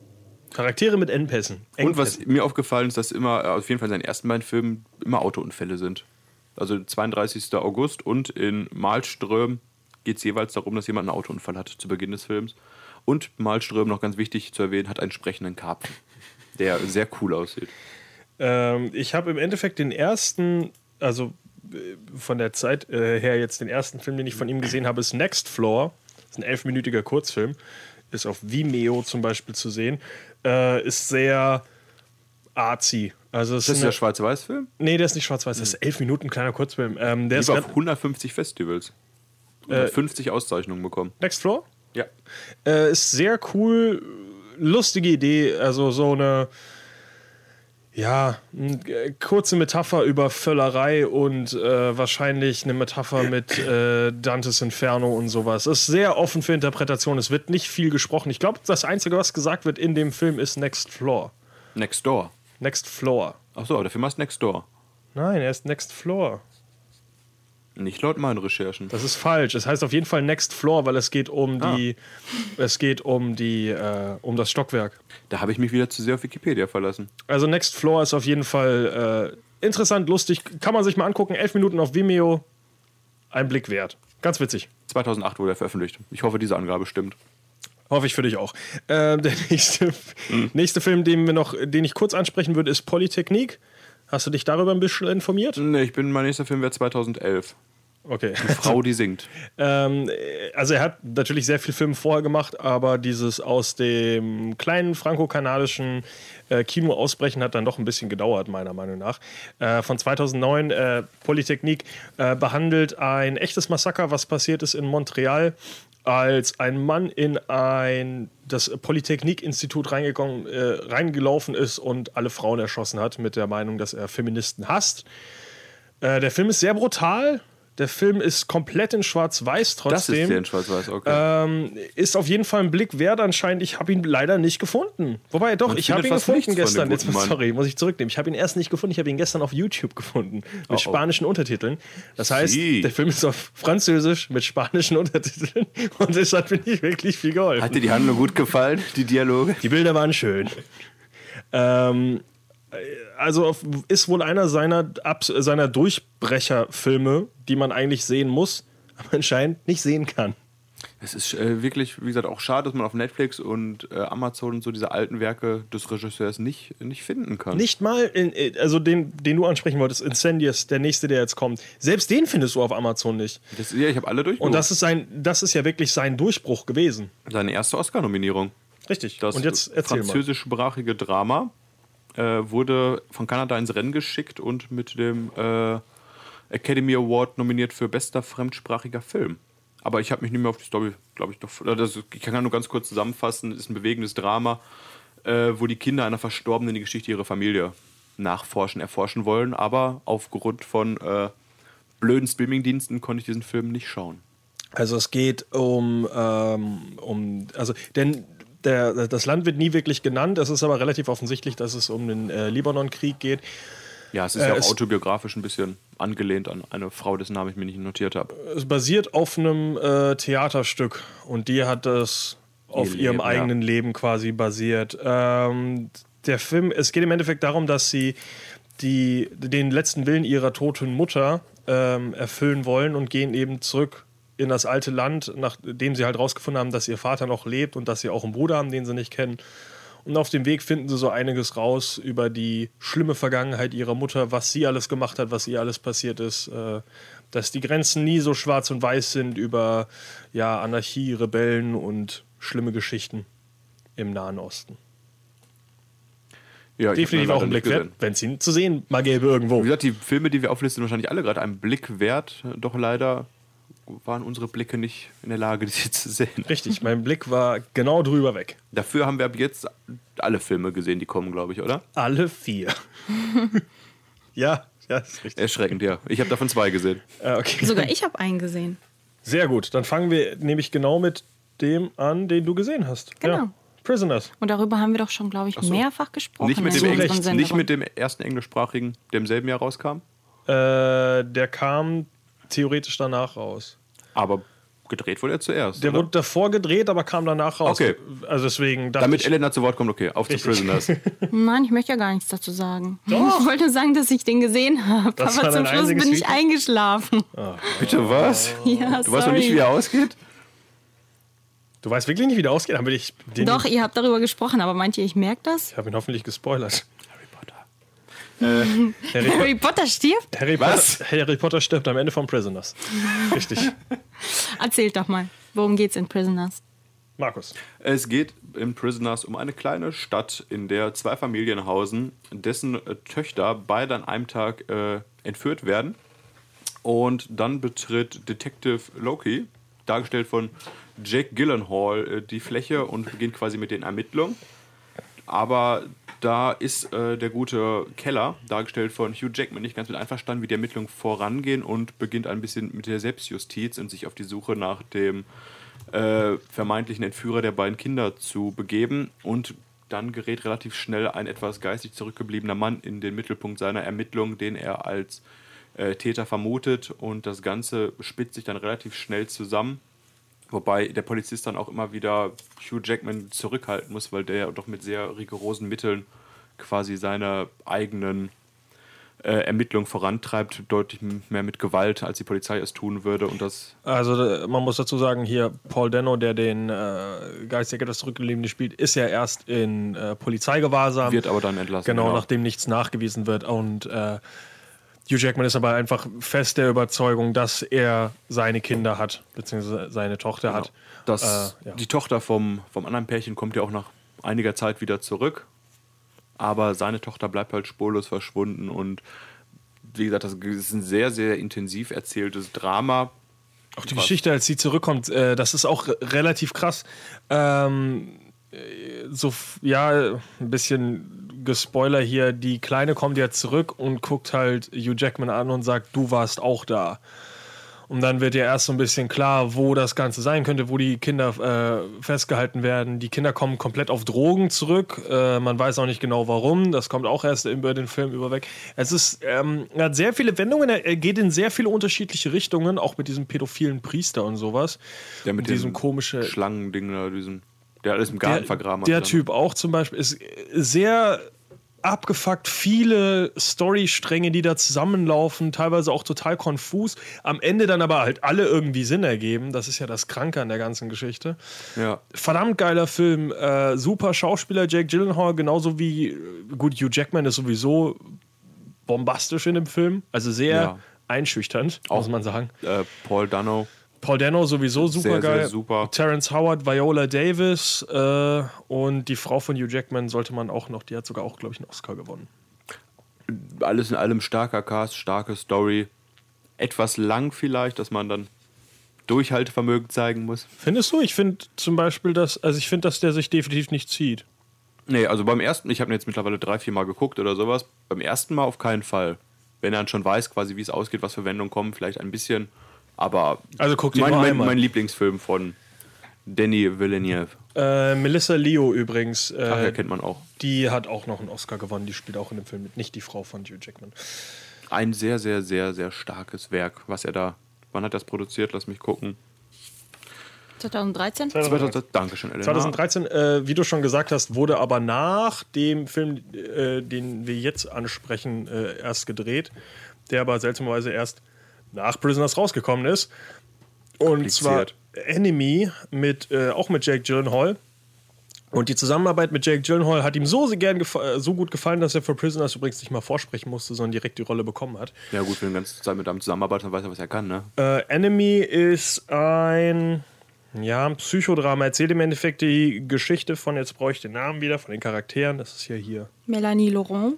Charaktere mit Endpässen. Und was Engpässen. mir aufgefallen ist, dass immer, äh, auf jeden Fall in seinen ersten beiden Filmen, immer Autounfälle sind. Also 32. August und in Malström geht es jeweils darum, dass jemand einen Autounfall hat zu Beginn des Films. Und Malström, noch ganz wichtig zu erwähnen, hat einen sprechenden Karpfen, der sehr cool aussieht. Ähm, ich habe im Endeffekt den ersten, also äh, von der Zeit äh, her jetzt den ersten Film, den ich von ihm gesehen habe, ist Next Floor. Das ist ein elfminütiger Kurzfilm. Ist auf Vimeo zum Beispiel zu sehen. Äh, ist sehr artsy. Also es Das ist der Schwarz-Weiß-Film? nee, der ist nicht schwarz-weiß, das ist elf Minuten, kleiner Kurzfilm. Ähm, der ist auf re- 150 Festivals. Äh, 50 Auszeichnungen bekommen. Next Floor. Ja. Äh, ist sehr cool, lustige Idee, also so eine ja, eine äh, kurze Metapher über Völlerei und äh, wahrscheinlich eine Metapher mit äh, Dantes Inferno und sowas. Ist sehr offen für Interpretation. Es wird nicht viel gesprochen. Ich glaube, das Einzige, was gesagt wird in dem Film, ist Next Floor. Next Door. Next Floor. Achso, aber der Film heißt Next Door. Nein, er ist Next Floor. Nicht laut meinen Recherchen. Das ist falsch. Es heißt auf jeden Fall Next Floor, weil es geht um die, es geht um die, äh, um das Stockwerk. Da habe ich mich wieder zu sehr auf Wikipedia verlassen. Also Next Floor ist auf jeden Fall äh, interessant, lustig, kann man sich mal angucken. Elf Minuten auf Vimeo, ein Blick wert. Ganz witzig. 2008 wurde er veröffentlicht. Ich hoffe, diese Angabe stimmt. Hoffe ich für dich auch. Ähm, <laughs> der nächste, nächste Film, den wir noch, den ich kurz ansprechen würde, ist Polytechnik. Hast du dich darüber ein bisschen informiert? Nee, ich bin, mein nächster Film wäre 2011. Okay. Frau, die singt. <laughs> Ähm, also er hat natürlich sehr viel Film vorher gemacht, aber dieses aus dem kleinen franco-kanadischen äh, Kino ausbrechen hat dann doch ein bisschen gedauert, meiner Meinung nach. Äh, von 2009, äh, Polytechnik, äh, behandelt ein echtes Massaker, was passiert ist in Montreal, als ein Mann in ein das Polytechnik-Institut reingegangen, äh, reingelaufen ist und alle Frauen erschossen hat mit der Meinung, dass er Feministen hasst. Äh, der Film ist sehr brutal. Der Film ist komplett in Schwarz-Weiß trotzdem. Das ist der in Schwarz-Weiß, okay. Ähm, ist auf jeden Fall ein Blick wert anscheinend. Ich habe ihn leider nicht gefunden. Wobei doch, Man ich habe ihn gefunden gestern. Jetzt, sorry, muss ich zurücknehmen. Ich habe ihn erst nicht gefunden. Ich habe ihn gestern auf YouTube gefunden mit Oh, oh. spanischen Untertiteln. Das heißt, Sie. der Film ist auf Französisch mit spanischen <laughs> Untertiteln und es hat mir nicht wirklich viel geholfen. Hat dir die Handlung gut gefallen, die Dialoge? Die Bilder waren schön. Ähm, also ist wohl einer seiner, seiner Durchbrecherfilme, die man eigentlich sehen muss, <laughs> aber anscheinend nicht sehen kann. Es ist äh, wirklich, wie gesagt, auch schade, dass man auf Netflix und äh, Amazon und so diese alten Werke des Regisseurs nicht, nicht finden kann. Nicht mal, in, also den, den du ansprechen wolltest, Incendious, der nächste, der jetzt kommt. Selbst den findest du auf Amazon nicht. Das, ja, ich habe alle durch. Und das ist, sein, das ist ja wirklich sein Durchbruch gewesen. seine erste Oscar-Nominierung. Richtig. Das Und jetzt erzähl französischsprachige Drama äh, wurde von Kanada ins Rennen geschickt und mit dem äh, Academy Award nominiert für bester fremdsprachiger Film. Aber ich habe mich nicht mehr auf die Story, glaube ich, oder Das, ich kann nur ganz kurz zusammenfassen: Es ist ein bewegendes Drama, äh, wo die Kinder einer Verstorbenen die Geschichte ihrer Familie nachforschen, erforschen wollen. Aber aufgrund von äh, blöden Streamingdiensten konnte ich diesen Film nicht schauen. Also es geht um, ähm, um also denn der, das Land wird nie wirklich genannt. Es ist aber relativ offensichtlich, dass es um den äh, Libanon-Krieg geht. Ja, es ist Äh, ja auch es- autobiografisch ein bisschen angelehnt an eine Frau, dessen Namen ich mir nicht notiert habe. Es basiert auf einem äh, Theaterstück und die hat das auf Ihr ihrem Leben, eigenen Leben quasi basiert. Ähm, der Film, es geht im Endeffekt darum, dass sie die, den letzten Willen ihrer toten Mutter ähm, erfüllen wollen und gehen eben zurück in das alte Land, nachdem sie halt rausgefunden haben, dass ihr Vater noch lebt und dass sie auch einen Bruder haben, den sie nicht kennen. Und auf dem Weg finden sie so einiges raus über die schlimme Vergangenheit ihrer Mutter, was sie alles gemacht hat, was ihr alles passiert ist, äh, dass die Grenzen nie so schwarz und weiß sind über ja, Anarchie, Rebellen und schlimme Geschichten im Nahen Osten. Ja, Definitiv auch ein Blick wert, wenn es ihn zu sehen mal gäbe irgendwo. Wie gesagt, die Filme, die wir auflisten, sind wahrscheinlich alle gerade einen Blick wert. Doch leider waren unsere Blicke nicht in der Lage, <laughs> die zu sehen. Richtig, mein Blick war genau drüber weg. Dafür haben wir ab jetzt alle Filme gesehen, die kommen, glaube ich, oder? Alle vier. <laughs> ja, ja, ist richtig. Erschreckend, ja. Ich habe davon zwei gesehen. Äh, <laughs> okay. Sogar ich habe einen gesehen. Sehr gut, dann fangen wir nämlich genau mit dem an, den du gesehen hast. Genau. Ja. Prisoners. Und darüber haben wir doch schon, glaube ich, so. mehrfach gesprochen. Nicht mit, dem nicht mit dem ersten englischsprachigen, der im selben Jahr rauskam, Äh, der kam theoretisch danach raus. aber gedreht wurde er zuerst. Der oder? wurde davor gedreht, aber kam danach raus. Okay. Also deswegen Damit ich, Elena zu Wort kommt, okay, auf zu Prisoners. <laughs> Nein, ich möchte ja gar nichts dazu sagen. Doch. Ich wollte nur sagen, dass ich den gesehen habe. Das Aber zum Schluss bin einziges ich Video? eingeschlafen. <laughs> Bitte was? Ja, Du weißt noch nicht, wie er ausgeht? du weißt wirklich nicht, wie der ausgeht, aber ich, den, Doch, ihr habt darüber gesprochen, aber meint ihr, ich merke das? ich habe ihn hoffentlich gespoilert. Harry Potter. Harry, Po- Harry Potter stirbt? Harry, Was? Potter, Harry Potter stirbt am Ende von Prisoners. Richtig. <laughs> Erzählt doch mal, worum geht's in Prisoners? Markus. Es geht in Prisoners um eine kleine Stadt, in der zwei Familien hausen, dessen äh, Töchter beide an einem Tag äh, entführt werden. Und dann betritt Detective Loki, dargestellt von Jake Gyllenhaal, äh, die Fläche und beginnt quasi mit den Ermittlungen. Aber da ist äh, der gute Keller, dargestellt von Hugh Jackman, nicht ganz mit einverstanden, wie die Ermittlungen vorangehen und beginnt ein bisschen mit der Selbstjustiz und sich auf die Suche nach dem äh, vermeintlichen Entführer der beiden Kinder zu begeben. Und dann gerät relativ schnell ein etwas geistig zurückgebliebener Mann in den Mittelpunkt seiner Ermittlungen, den er als äh, Täter vermutet. Und das Ganze spitzt sich dann relativ schnell zusammen. Wobei der Polizist dann auch immer wieder Hugh Jackman zurückhalten muss, weil der doch mit sehr rigorosen Mitteln quasi seine eigenen äh, Ermittlungen vorantreibt, deutlich mehr mit Gewalt, als die Polizei es tun würde. Und das Also äh, man muss dazu sagen, hier Paul Denno, der den äh, Geistjäger das Zurückgelebene spielt, ist ja erst in äh, Polizeigewahrsam. wird aber dann entlassen. Genau, nachdem nichts nachgewiesen wird. Und äh, Hugh Jackman ist aber einfach fest der Überzeugung, dass er seine Kinder hat, beziehungsweise seine Tochter Genau. hat. Das, Äh, ja. Die Tochter vom, vom anderen Pärchen kommt ja auch nach einiger Zeit wieder zurück. Aber seine Tochter bleibt halt spurlos verschwunden. Und wie gesagt, das ist ein sehr, sehr intensiv erzähltes Drama. Auch die Geschichte, als sie zurückkommt, äh, das ist auch re- relativ krass. Ähm, äh, so, ja, ein bisschen Gespoiler hier. Die Kleine kommt ja zurück und guckt halt Hugh Jackman an und sagt, du warst auch da. Und dann wird ja erst so ein bisschen klar, wo das Ganze sein könnte, wo die Kinder äh, festgehalten werden. Die Kinder kommen komplett auf Drogen zurück. Äh, man weiß auch nicht genau warum. Das kommt auch erst über den Film überweg. Es ist, ähm, er hat sehr viele Wendungen. Er geht in sehr viele unterschiedliche Richtungen, auch mit diesem pädophilen Priester und sowas. Der mit Und diesem diesem komische Schlangending, da, diesem, der alles im Garten vergraben der hat. Typ auch zum Beispiel ist sehr abgefuckt, viele Storystränge, die da zusammenlaufen, teilweise auch total konfus, am Ende dann aber halt alle irgendwie Sinn ergeben. Das ist ja das Kranke an der ganzen Geschichte. Ja. Verdammt geiler Film, äh, super Schauspieler Jake Gyllenhaal, genauso wie, gut, Hugh Jackman ist sowieso bombastisch in dem Film, also sehr Ja. einschüchternd, muss man sagen. Äh, Paul Dano. Paul Dano sowieso super geil. super. Terrence Howard, Viola Davis äh, und die Frau von Hugh Jackman sollte man auch noch, die hat sogar auch, glaube ich, einen Oscar gewonnen. Alles in allem starker Cast, starke Story. Etwas lang vielleicht, dass man dann Durchhaltevermögen zeigen muss. Findest du? Ich finde zum Beispiel, dass, also ich finde, dass der sich definitiv nicht zieht. Nee, also beim ersten, ich habe ihn jetzt mittlerweile drei, vier Mal geguckt oder sowas. Beim ersten Mal auf keinen Fall. Wenn er dann schon weiß, quasi, wie es ausgeht, was für Wendungen kommen, vielleicht ein bisschen. Aber Also guck dir mein, mein, mein Lieblingsfilm von Danny Villeneuve. Äh, Melissa Leo übrigens, Ach, äh, ja, kennt man auch. die hat auch noch einen Oscar gewonnen. Die spielt auch in dem Film mit, nicht die Frau von Hugh Jackman. Ein sehr, sehr, sehr, sehr starkes Werk, was er da. Wann hat er das produziert? Lass mich gucken. 2013? 2000, Dankeschön, Elena. 2013, äh, wie du schon gesagt hast, wurde aber nach dem Film, äh, den wir jetzt ansprechen, äh, erst gedreht, der aber seltsamerweise erst nach Prisoners rausgekommen ist. Und zwar. Enemy mit äh, auch mit Jake Gyllenhaal. Und die Zusammenarbeit mit Jake Gyllenhaal hat ihm so sehr gern äh, so gut gefallen, dass er für Prisoners übrigens nicht mal vorsprechen musste, sondern direkt die Rolle bekommen hat. Ja, gut, wenn du die ganze Zeit mit einem zusammenarbeitest, dann weiß er, was er kann, ne? Äh, Enemy ist ein ja, ein Psychodrama. Erzählt im Endeffekt die Geschichte von, jetzt brauche ich den Namen wieder, von den Charakteren. Das ist ja hier. Melanie Laurent,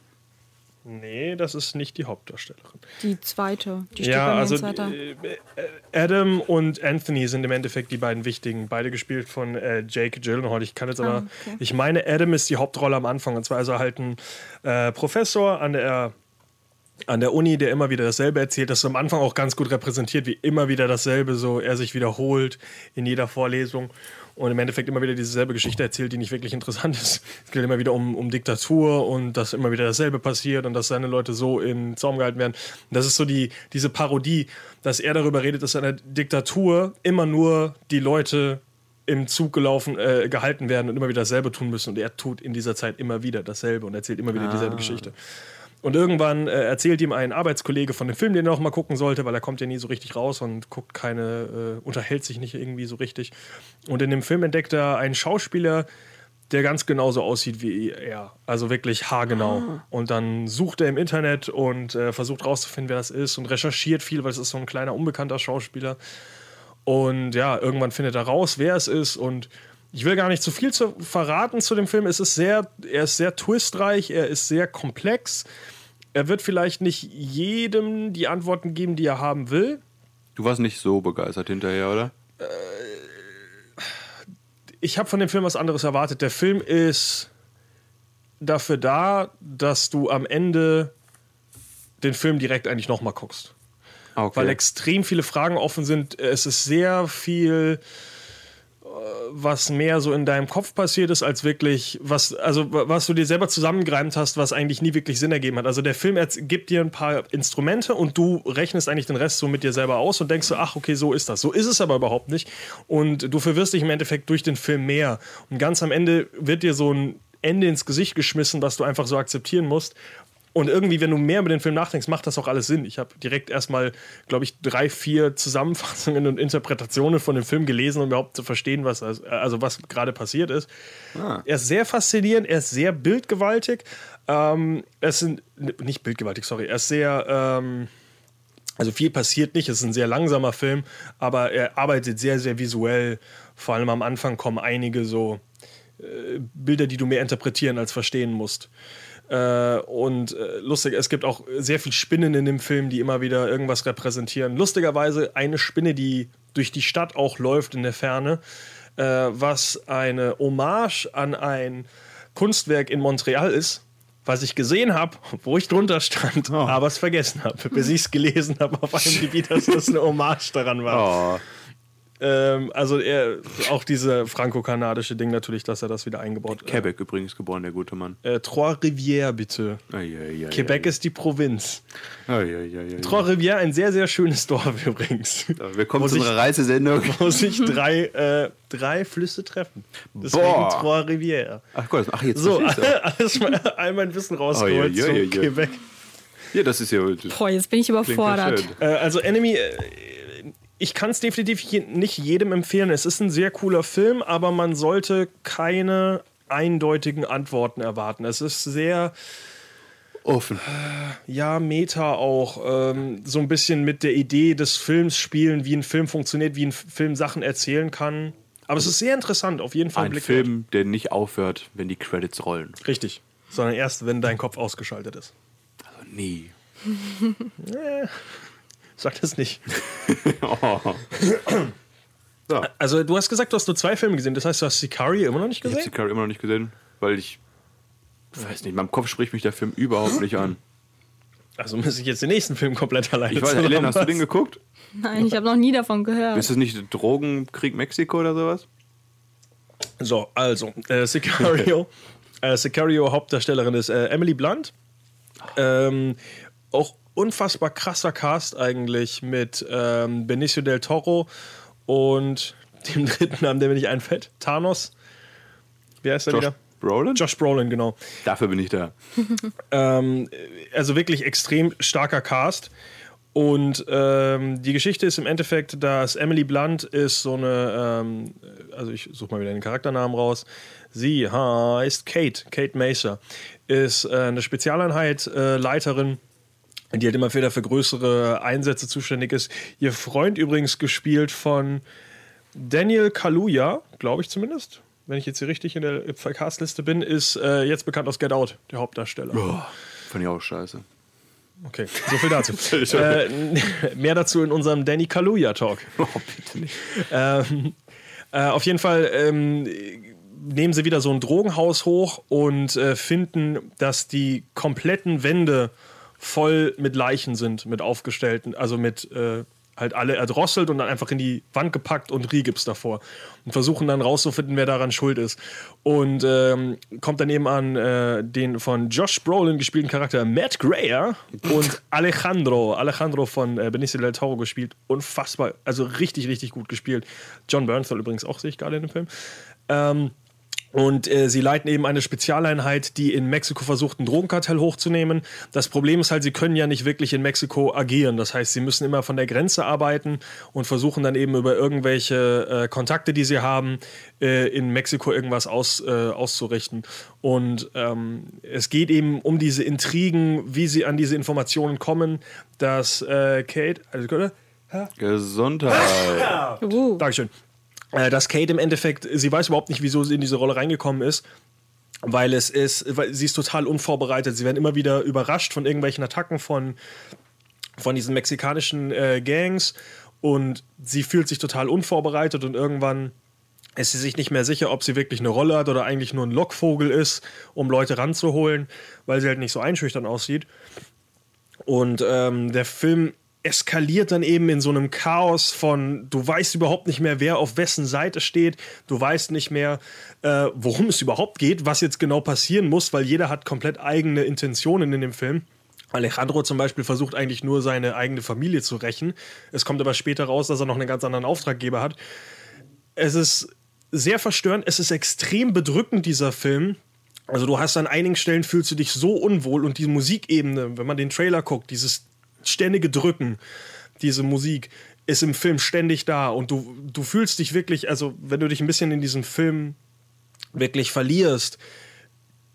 Nee, das ist nicht die Hauptdarstellerin. die zweite. Die steht ja, also äh, Adam und Anthony sind im Endeffekt die beiden wichtigen. Beide gespielt von äh, Jake Gyllenhaal. Ich kann jetzt aber, Ah, okay. ich meine, Adam ist die Hauptrolle am Anfang. Und zwar ist er halt ein äh, Professor an der an der Uni, der immer wieder dasselbe erzählt, das ist am Anfang auch ganz gut repräsentiert, wie immer wieder dasselbe, so er sich wiederholt in jeder Vorlesung und im Endeffekt immer wieder dieselbe Geschichte erzählt, die nicht wirklich interessant ist. Es geht immer wieder um, um Diktatur und dass immer wieder dasselbe passiert und dass seine Leute so in Zaum gehalten werden. Und das ist so die, diese Parodie, dass er darüber redet, dass in einer Diktatur immer nur die Leute im Zug gelaufen, äh, gehalten werden und immer wieder dasselbe tun müssen. Und er tut in dieser Zeit immer wieder dasselbe und erzählt immer wieder dieselbe Geschichte. Und irgendwann äh, erzählt ihm ein Arbeitskollege von dem Film, den er noch mal gucken sollte, weil er kommt ja nie so richtig raus und guckt keine, äh, unterhält sich nicht irgendwie so richtig. Und in dem Film entdeckt er einen Schauspieler, der ganz genauso aussieht wie er. Also wirklich haargenau. Und dann sucht er im Internet und äh, versucht rauszufinden, wer das ist und recherchiert viel, weil es ist so ein kleiner, unbekannter Schauspieler. Und ja, irgendwann findet er raus, wer es ist und ich will gar nicht zu viel zu verraten zu dem Film. Es ist sehr, er ist sehr twistreich, er ist sehr komplex. Er wird vielleicht nicht jedem die Antworten geben, die er haben will. Du warst nicht so begeistert hinterher, oder? Ich habe von dem Film was anderes erwartet. Der Film ist dafür da, dass du am Ende den Film direkt eigentlich nochmal guckst. Ah, Okay. weil extrem viele Fragen offen sind. Es ist sehr viel, äh, was mehr so in deinem Kopf passiert ist, als wirklich, was, also was du dir selber zusammengereimt hast, was eigentlich nie wirklich Sinn ergeben hat. Also der Film gibt dir ein paar Instrumente und du rechnest eigentlich den Rest so mit dir selber aus und denkst so, ach, okay, so ist das. So ist es aber überhaupt nicht. Und du verwirrst dich im Endeffekt durch den Film mehr. Und ganz am Ende wird dir so ein Ende ins Gesicht geschmissen, was du einfach so akzeptieren musst. Und irgendwie, wenn du mehr über den Film nachdenkst, macht das auch alles Sinn. Ich habe direkt erstmal, glaube ich, drei, vier Zusammenfassungen und Interpretationen von dem Film gelesen, um überhaupt zu verstehen, was, also was gerade passiert ist. Er ist sehr faszinierend, er ist sehr bildgewaltig. Ähm, es sind, nicht bildgewaltig, sorry, er ist sehr, ähm, also viel passiert nicht, es ist ein sehr langsamer Film, aber er arbeitet sehr, sehr visuell. Vor allem am Anfang kommen einige so äh, Bilder, die du mehr interpretieren als verstehen musst. Äh, und äh, lustig, es gibt auch sehr viel Spinnen in dem Film, die immer wieder irgendwas repräsentieren. Lustigerweise eine Spinne, die durch die Stadt auch läuft in der Ferne, äh, was eine Hommage an ein Kunstwerk in Montreal ist, was ich gesehen habe, <laughs> wo ich drunter stand, aber es vergessen habe, bis ich es gelesen habe auf einem Gebiet, dass das eine Hommage daran war. Oh, Ähm, also er, auch diese franco-kanadische Ding natürlich, dass er das wieder eingebaut hat. Quebec übrigens geboren, der gute Mann. Äh, Trois-Rivières, bitte. Ai, ai, ai, Quebec ai. ist die Provinz. Trois-Rivières, ein sehr, sehr schönes Dorf <laughs> übrigens. Willkommen Wo zu unserer Reisesendung. <laughs> Wo sich drei, äh, drei Flüsse treffen. Deswegen. Trois-Rivières. Ach Gott, ach jetzt So, <laughs> alles mal, all mein Wissen rausgeholt Oh, ja, zu. Quebec. Ja, das ist ja. Boah, jetzt bin ich überfordert. Äh, also Enemy, äh, ich kann es definitiv je, nicht jedem empfehlen. Es ist ein sehr cooler Film, aber man sollte keine eindeutigen Antworten erwarten. Es ist sehr, Offen. ja, Meta auch, ähm, so ein bisschen mit der Idee des Films spielen, wie ein Film funktioniert, wie ein Film Sachen erzählen kann. Aber es ist sehr interessant, auf jeden Fall Ein Blick. Film, der nicht aufhört, wenn die Credits rollen. Richtig. Sondern erst, wenn dein Kopf ausgeschaltet ist. Also nie. <laughs> Sag das nicht. <laughs> Oh. <clears throat> So. Also, du hast gesagt, du hast nur zwei Filme gesehen. Das heißt, du hast Sicario immer noch nicht Ich habe gesehen? Sicario immer noch nicht gesehen, weil ich. Weiß nicht, in meinem Kopf spricht mich der Film überhaupt nicht an. Also muss ich jetzt den nächsten Film komplett alleine Ich weiß, Ellen, hast du den geguckt? Nein, ich habe noch nie davon gehört. Ist es nicht Drogenkrieg Mexiko oder sowas? So, also, äh, Sicario. <laughs> äh, Sicario, Hauptdarstellerin ist äh, Emily Blunt. Ähm, auch unfassbar krasser Cast eigentlich mit ähm, Benicio del Toro und <laughs> dem dritten Namen, der mir nicht einfällt, Thanos. Wie heißt er Josh wieder? Brolin? Josh Brolin, genau. Dafür bin ich da. <laughs> Ähm, also wirklich extrem starker Cast. Und ähm, die Geschichte ist im Endeffekt, dass Emily Blunt ist so eine, ähm, also ich suche mal wieder den Charakternamen raus. Sie heißt Kate, Kate Macer, ist äh, eine Spezialeinheit, äh, Leiterin, die halt immer wieder für größere Einsätze zuständig ist. Ihr Freund übrigens gespielt von Daniel Kaluuya, glaube ich zumindest, wenn ich jetzt hier richtig in der Castliste bin, ist äh, jetzt bekannt aus Get Out, der Hauptdarsteller. Oh, fand ich auch scheiße. Okay, so viel dazu. <laughs> äh, <laughs> mehr dazu in unserem Danny Kaluuya Talk. <laughs> Oh, bitte nicht. Ähm, äh, auf jeden Fall ähm, nehmen sie wieder so ein Drogenhaus hoch und äh, finden, dass die kompletten Wände voll mit Leichen sind, mit aufgestellten, also mit äh, halt alle erdrosselt und dann einfach in die Wand gepackt und Rigips davor. Und versuchen dann rauszufinden, wer daran schuld ist. Und ähm, kommt dann eben an äh, den von Josh Brolin gespielten Charakter Matt Greyer und <laughs> Alejandro. Alejandro von äh, Benicio del Toro gespielt. Unfassbar, also richtig, richtig gut gespielt. John Bernthal übrigens auch, sehe ich gerade in dem Film. Ähm, und äh, sie leiten eben eine Spezialeinheit, die in Mexiko versucht, ein Drogenkartell hochzunehmen. Das Problem ist halt, sie können ja nicht wirklich in Mexiko agieren. Das heißt, sie müssen immer von der Grenze arbeiten und versuchen dann eben über irgendwelche äh, Kontakte, die sie haben, äh, in Mexiko irgendwas aus, äh, auszurichten. Und ähm, es geht eben um diese Intrigen, wie sie an diese Informationen kommen, dass äh, Kate, alles gut, oder? Gesundheit. <laughs> Uh, Dankeschön. Äh, dass Kate im Endeffekt, sie weiß überhaupt nicht, wieso sie in diese Rolle reingekommen ist. Weil es ist, weil sie ist total unvorbereitet. Sie werden immer wieder überrascht von irgendwelchen Attacken von, von diesen mexikanischen äh, Gangs und sie fühlt sich total unvorbereitet und irgendwann ist sie sich nicht mehr sicher, ob sie wirklich eine Rolle hat oder eigentlich nur ein Lockvogel ist, um Leute ranzuholen, weil sie halt nicht so einschüchtern aussieht. Und ähm, der Film eskaliert dann eben in so einem Chaos von, du weißt überhaupt nicht mehr, wer auf wessen Seite steht, du weißt nicht mehr, äh, worum es überhaupt geht, was jetzt genau passieren muss, weil jeder hat komplett eigene Intentionen in dem Film. Alejandro zum Beispiel versucht eigentlich nur seine eigene Familie zu rächen. Es kommt aber später raus, dass er noch einen ganz anderen Auftraggeber hat. Es ist sehr verstörend, es ist extrem bedrückend, dieser Film. Also du hast an einigen Stellen fühlst du dich so unwohl und die Musikebene, wenn man den Trailer guckt, dieses ständige Drücken, diese Musik ist im Film ständig da und du, du fühlst dich wirklich, also wenn du dich ein bisschen in diesem Film wirklich verlierst,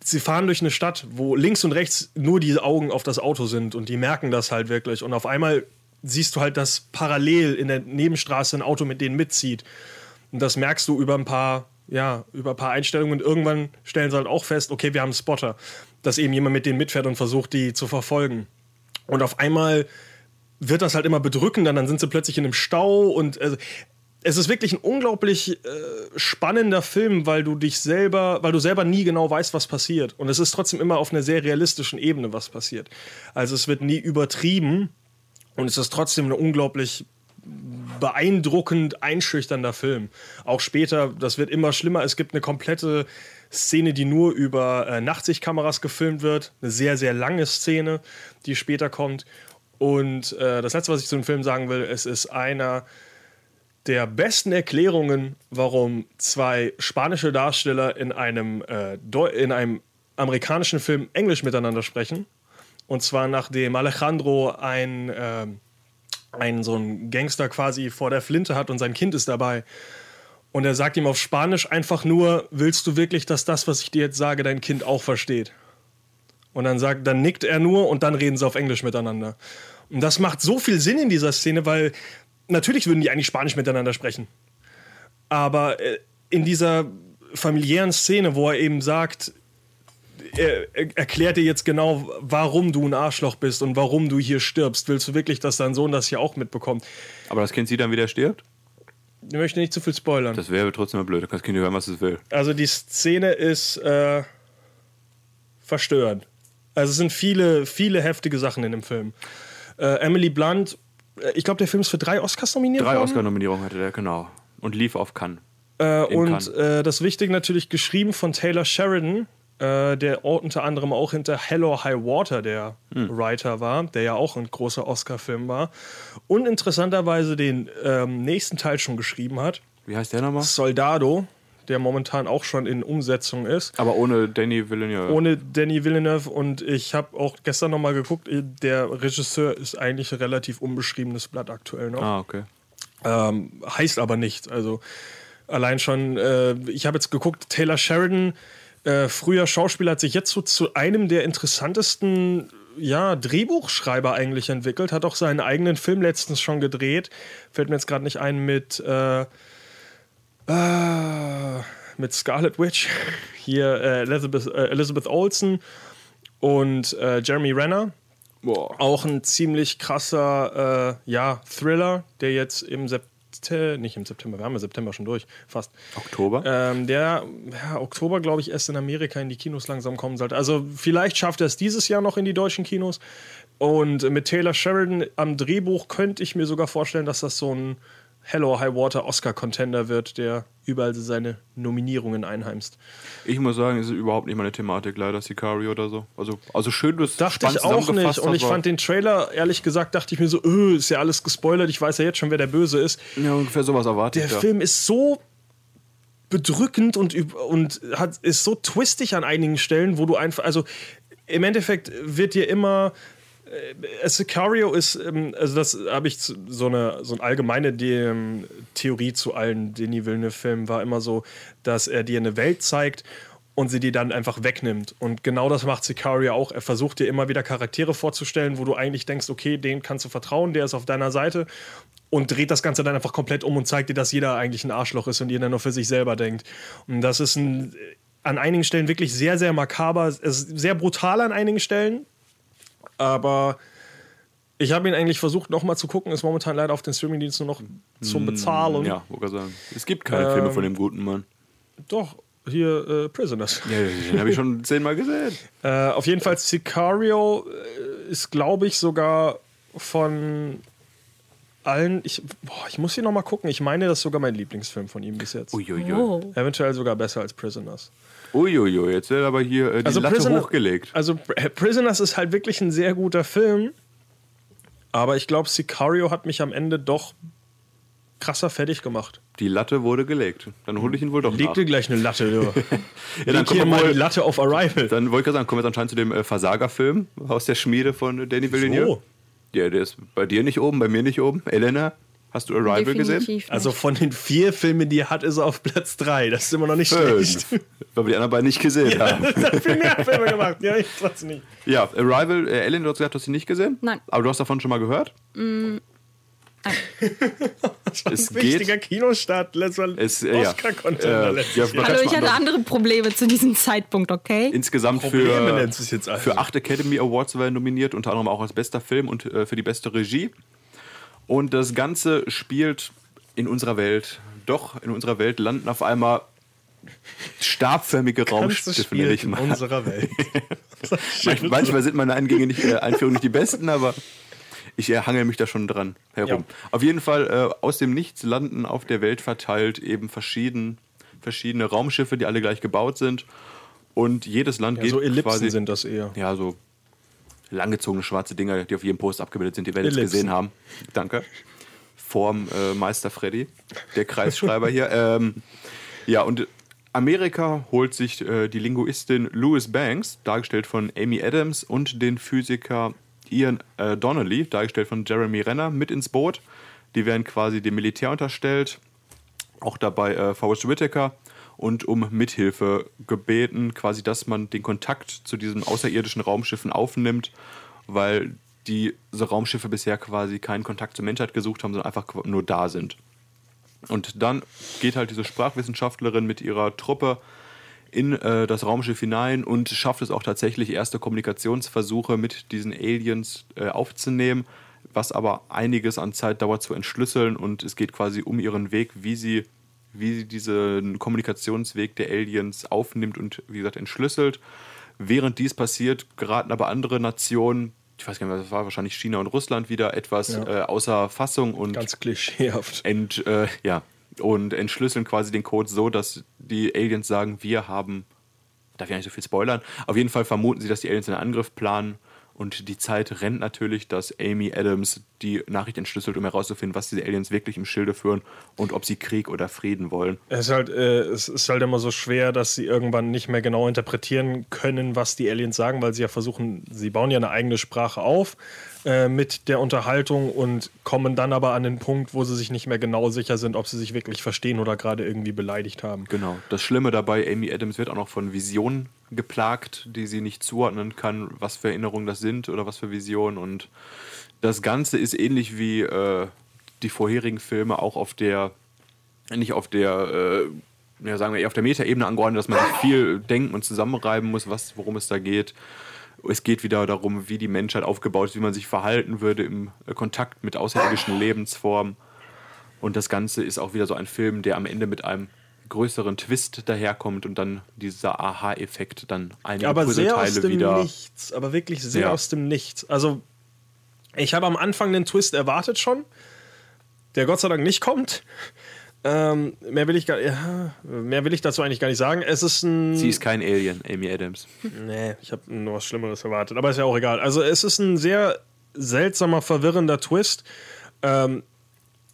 sie fahren durch eine Stadt, wo links und rechts nur die Augen auf das Auto sind und die merken das halt wirklich und auf einmal siehst du halt, dass parallel in der Nebenstraße ein Auto mit denen mitzieht und das merkst du über ein paar ja, über ein paar Einstellungen und irgendwann stellen sie halt auch fest, okay, wir haben einen Spotter, dass eben jemand mit denen mitfährt und versucht, die zu verfolgen. Und auf einmal wird das halt immer bedrückender, dann sind sie plötzlich in einem Stau und also, es ist wirklich ein unglaublich äh, spannender Film, weil du dich selber, weil du selber nie genau weißt, was passiert. Und es ist trotzdem immer auf einer sehr realistischen Ebene, was passiert. Also es wird nie übertrieben und es ist trotzdem eine unglaublich beeindruckend einschüchternder Film. Auch später, das wird immer schlimmer. Es gibt eine komplette Szene, die nur über äh, Nachtsichtkameras gefilmt wird. Eine sehr, sehr lange Szene, die später kommt. Und äh, das Letzte, was ich zu dem Film sagen will, es ist einer der besten Erklärungen, warum zwei spanische Darsteller in einem, äh, in einem amerikanischen Film Englisch miteinander sprechen. Und zwar nachdem Alejandro ein ähm, einen so einen Gangster quasi vor der Flinte hat und sein Kind ist dabei. Und er sagt ihm auf Spanisch einfach nur, willst du wirklich, dass das, was ich dir jetzt sage, dein Kind auch versteht? Und dann sagt, dann nickt er nur und dann reden sie auf Englisch miteinander. Und das macht so viel Sinn in dieser Szene, weil natürlich würden die eigentlich Spanisch miteinander sprechen. Aber äh, in dieser familiären Szene, wo er eben sagt, er, er erklärt dir jetzt genau, warum du ein Arschloch bist und warum du hier stirbst. Willst du wirklich, dass dein Sohn das hier auch mitbekommt? Aber das Kind sieht dann wieder stirbt? Ich möchte nicht zu viel spoilern. Das wäre trotzdem mal blöd, da kann das Kind hören, was es will. Also die Szene ist äh, verstörend. Also es sind viele, viele heftige Sachen in dem Film. Äh, Emily Blunt, äh, ich glaube, der Film ist für drei Oscars nominiert Drei. Oscar-Nominierungen hatte der, genau. Und lief auf Cannes. Äh, und Cannes. äh, das Wichtige natürlich geschrieben von Taylor Sheridan, äh, der unter anderem auch hinter Hello High Water der Hm. Writer war, der ja auch ein großer Oscar-Film war. Und interessanterweise den ähm, nächsten Teil schon geschrieben hat, Wie heißt der nochmal? Soldado, der momentan auch schon in Umsetzung ist. Aber ohne Danny Villeneuve. Ohne Danny Villeneuve und ich habe auch gestern nochmal geguckt, der Regisseur ist eigentlich ein relativ unbeschriebenes Blatt aktuell noch. Ah, okay. Ähm, heißt aber nichts. Also allein schon, äh, ich habe jetzt geguckt, Taylor Sheridan, äh, früher Schauspieler, hat sich jetzt so zu einem der interessantesten ja, Drehbuchschreiber eigentlich entwickelt, hat auch seinen eigenen Film letztens schon gedreht. Fällt mir jetzt gerade nicht ein mit, äh, äh, mit Scarlet Witch. <laughs> Hier äh, Elizabeth, äh, Elizabeth Olsen und äh, Jeremy Renner. Boah. Auch ein ziemlich krasser ja, Thriller, der jetzt im September, nicht im September, wir haben ja September schon durch, fast. Oktober? Ähm, der ja, Oktober, glaube ich, erst in Amerika in die Kinos langsam kommen sollte. Also vielleicht schafft er es dieses Jahr noch in die deutschen Kinos. Und mit Taylor Sheridan am Drehbuch könnte ich mir sogar vorstellen, dass das so ein Hello High Water Oscar-Contender wird, der überall seine Nominierungen einheimst. Ich muss sagen, es ist überhaupt nicht meine Thematik, leider Sicario oder so. Also, also schön, du es Dachte ich auch nicht. Und ich fand den Trailer, ehrlich gesagt, dachte ich mir so, öh, ist ja alles gespoilert. Ich weiß ja jetzt schon, wer der Böse ist. Ja, ungefähr sowas erwartet. Der ja. Film ist so bedrückend und, und hat, ist so twistig an einigen Stellen, wo du einfach, also im Endeffekt wird dir immer. Äh, Sicario ist, ähm, also das habe ich so eine, so eine allgemeine ähm, Theorie zu allen Denis Villeneuve-Filmen, war immer so, dass er dir eine Welt zeigt und sie die dann einfach wegnimmt. Und genau das macht Sicario auch. Er versucht dir immer wieder Charaktere vorzustellen, wo du eigentlich denkst, okay, den kannst du vertrauen, der ist auf deiner Seite. und dreht das Ganze dann einfach komplett um und zeigt dir, dass jeder eigentlich ein Arschloch ist und jeder nur für sich selber denkt. Und das ist ein, an einigen Stellen wirklich sehr, sehr makaber. Ist sehr brutal an einigen Stellen. Aber ich habe ihn eigentlich versucht, nochmal zu gucken. Ist momentan leider auf den Streamingdiensten nur noch zum Bezahlen. Mm, Ja, wollte gerade sagen. Es gibt keine Filme von dem guten Mann. Doch, hier äh, Prisoners. Ja, den habe ich schon <laughs> zehnmal gesehen. Äh, auf jeden Fall Sicario äh, ist, glaube ich, sogar von allen. Ich, boah, ich muss hier nochmal gucken. Ich meine, das ist sogar mein Lieblingsfilm von ihm bis jetzt. Uiuiui. Oh. Eventuell sogar besser als Prisoners. Uiuiui, jetzt wird aber hier äh, die Latte Prisoner- hochgelegt. Also Pr- Prisoners ist halt wirklich ein sehr guter Film. Aber ich glaube, Sicario hat mich am Ende doch krasser fertig gemacht. Die Latte wurde gelegt. Dann hole ich ihn wohl doch Leg nach. dir gleich eine Latte, du. <laughs> Ja, dann hier kommen wir mal die Latte auf Arrival. Dann wollte ich gerade sagen, kommen wir jetzt anscheinend zu dem äh, Versagerfilm aus der Schmiede von äh, Danny Villeneuve. So. Ja, der ist bei dir nicht oben, bei mir nicht oben. Elena, hast du Arrival gesehen? Definitiv nicht. Also von den vier Filmen, die er hat, ist er auf Platz drei. Das ist immer noch nicht schlecht. Fünf. <laughs> Weil wir die anderen beiden nicht gesehen haben. <laughs> Er hat viel mehr Filme gemacht. Ja, ich trotzdem nicht. Ja, Arrival, äh, Ellen, du hast gesagt, du hast sie nicht gesehen? Nein. Aber du hast davon schon mal gehört? <laughs> es Wichtiger geht. Kinostart. Letzter Es, äh, ja. Oscar-Contender Äh, ja, Hallo, ich hatte andere Probleme zu diesem Zeitpunkt, okay? Insgesamt Probleme für, also. für acht Academy Awards war er nominiert, unter anderem auch als bester Film und äh, für die beste Regie. Und das Ganze spielt in unserer Welt. Doch, in unserer Welt landen auf einmal stabförmige Raumschiffe, nenne ich in mal. unserer Welt. <laughs> Manch, manchmal sind meine Eingänge nicht, äh, Einführungen nicht die besten, aber ich äh, hangel mich da schon dran herum. Auf jeden Fall äh, aus dem Nichts landen auf der Welt verteilt eben verschieden, verschiedene Raumschiffe, die alle gleich gebaut sind. Und jedes Land Ja, geht so Ellipsen quasi sind das eher. ja, so langgezogene schwarze Dinger, die auf jedem Post abgebildet sind, die werdet ihr Ellipsen. gesehen haben. Danke. Vorm äh, Meister Freddy, der Kreisschreiber hier. <laughs> Ähm, ja, und Amerika holt sich äh, die Linguistin Louis Banks, dargestellt von Amy Adams, und den Physiker Ian äh, Donnelly, dargestellt von Jeremy Renner, mit ins Boot. Die werden quasi dem Militär unterstellt auch dabei äh, Forrest Whitaker und um Mithilfe gebeten, quasi, dass man den Kontakt zu diesen außerirdischen Raumschiffen aufnimmt, weil diese Raumschiffe bisher quasi keinen Kontakt zur Menschheit gesucht haben, sondern einfach nur da sind. Und dann geht halt diese Sprachwissenschaftlerin mit ihrer Truppe in äh, das Raumschiff hinein und schafft es auch tatsächlich, erste Kommunikationsversuche mit diesen Aliens äh, aufzunehmen, was aber einiges an Zeit dauert zu entschlüsseln und es geht quasi um ihren Weg, wie sie, wie sie diesen Kommunikationsweg der Aliens aufnimmt und wie gesagt entschlüsselt. Während dies passiert, geraten aber andere Nationen, ich weiß gar nicht mehr, das war wahrscheinlich China und Russland wieder etwas Ja. äh, außer Fassung und Ganz klischeehaft. ent, äh, ja, und entschlüsseln quasi den Code so, dass die Aliens sagen, wir haben, darf ich nicht so viel spoilern, auf jeden Fall vermuten sie, dass die Aliens einen Angriff planen und die Zeit rennt natürlich, dass Amy Adams die Nachricht entschlüsselt, um herauszufinden, was diese Aliens wirklich im Schilde führen und ob sie Krieg oder Frieden wollen. Es ist, halt, äh, es ist halt immer so schwer, dass sie irgendwann nicht mehr genau interpretieren können, was die Aliens sagen, weil sie ja versuchen, sie bauen ja eine eigene Sprache auf äh, mit der Unterhaltung und kommen dann aber an den Punkt, wo sie sich nicht mehr genau sicher sind, ob sie sich wirklich verstehen oder gerade irgendwie beleidigt haben. Genau. Das Schlimme dabei, Amy Adams wird auch noch von Visionen geplagt, die sie nicht zuordnen kann, was für Erinnerungen das sind oder was für Visionen. Und das Ganze ist ähnlich wie äh, die vorherigen Filme auch auf der, nicht auf der, äh, ja, sagen wir eher auf der Metaebene angeordnet, dass man viel denken und zusammenreiben muss, was, worum es da geht. Es geht wieder darum, wie die Menschheit aufgebaut ist, wie man sich verhalten würde im äh, Kontakt mit außerirdischen Lebensformen. Und das Ganze ist auch wieder so ein Film, der am Ende mit einem größeren Twist daherkommt und dann dieser Aha-Effekt dann einige aber sehr aus dem wieder. Nichts, aber wirklich sehr Ja. aus dem Nichts. Also, ich habe am Anfang den Twist erwartet schon, der Gott sei Dank nicht kommt. Ähm, mehr, will ich gar, ja, mehr will ich dazu eigentlich gar nicht sagen. Es ist ein. Sie ist kein Alien, Amy Adams. <laughs> Nee, ich habe nur was Schlimmeres erwartet, aber ist ja auch egal. Also es ist ein sehr seltsamer, verwirrender Twist. Ähm,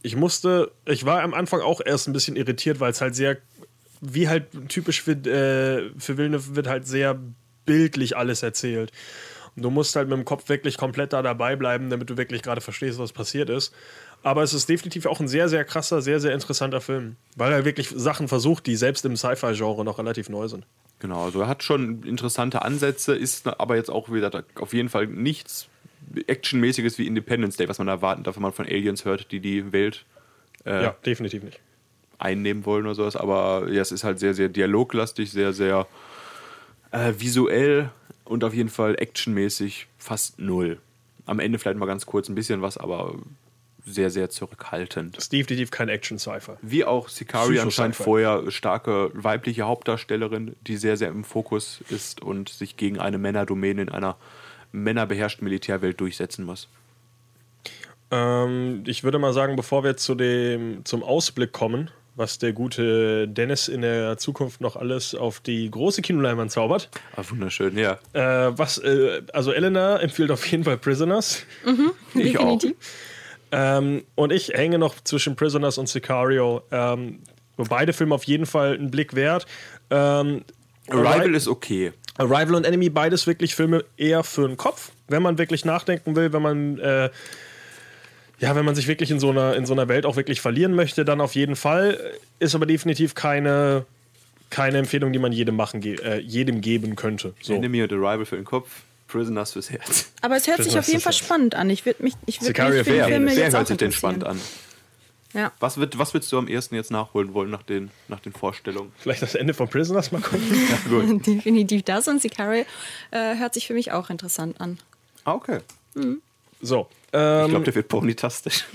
ich musste, ich war am Anfang auch erst ein bisschen irritiert, weil es halt sehr, wie halt typisch für, äh, für Villeneuve wird halt sehr bildlich alles erzählt. Und du musst halt mit dem Kopf wirklich komplett da dabei bleiben, damit du wirklich gerade verstehst, was passiert ist. Aber es ist definitiv auch ein sehr, sehr krasser, sehr, sehr interessanter Film, weil er wirklich Sachen versucht, die selbst im Sci-Fi-Genre noch relativ neu sind. Genau, also er hat schon interessante Ansätze, ist aber jetzt auch wieder auf jeden Fall nichts actionmäßiges wie Independence Day, was man erwarten darf, wenn man von Aliens hört, die die Welt äh, Ja, definitiv nicht. einnehmen wollen oder sowas. Aber ja, es ist halt sehr, sehr dialoglastig, sehr, sehr äh, visuell und auf jeden Fall actionmäßig fast null. Am Ende vielleicht mal ganz kurz ein bisschen was, aber sehr, sehr zurückhaltend. Das ist definitiv kein Action-Cypher. Wie auch Sicari anscheinend vorher starke weibliche Hauptdarstellerin, die sehr, sehr im Fokus ist und sich gegen eine Männerdomäne in einer männerbeherrschten Militärwelt durchsetzen muss. Ähm, ich würde mal sagen, bevor wir zu dem, zum Ausblick kommen, was der gute Dennis in der Zukunft noch alles auf die große Kinoleinwand zaubert. Ah, wunderschön, ja. Äh, was, äh, also Elena empfiehlt auf jeden Fall Prisoners. Ich auch. Ähm, und ich hänge noch zwischen Prisoners und Sicario. Ähm, beide Filme auf jeden Fall einen Blick wert. Ähm, Arrival Arri- ist okay. Arrival und Enemy, beides wirklich Filme eher für den Kopf, wenn man wirklich nachdenken will, wenn man äh, ja, wenn man sich wirklich in so einer in so einer Welt auch wirklich verlieren möchte, dann auf jeden Fall. Ist aber definitiv keine keine Empfehlung, die man jedem machen äh, jedem geben könnte. So. Enemy und Arrival für den Kopf, Prisoners fürs Herz. Aber es hört sich auf jeden Fall spannend an. Ich würde mich, ich würde Sicario mich Wer jetzt hört sich denn spannend an? Ja. Was, wird, was willst du am ersten jetzt nachholen wollen nach den, nach den Vorstellungen? Vielleicht das Ende von Prisoners mal gucken. <laughs> Gut. <laughs> Definitiv das und Sicario äh, hört sich für mich auch interessant an. Ah, okay. So. Ich Ähm, glaube, der wird ponytastisch.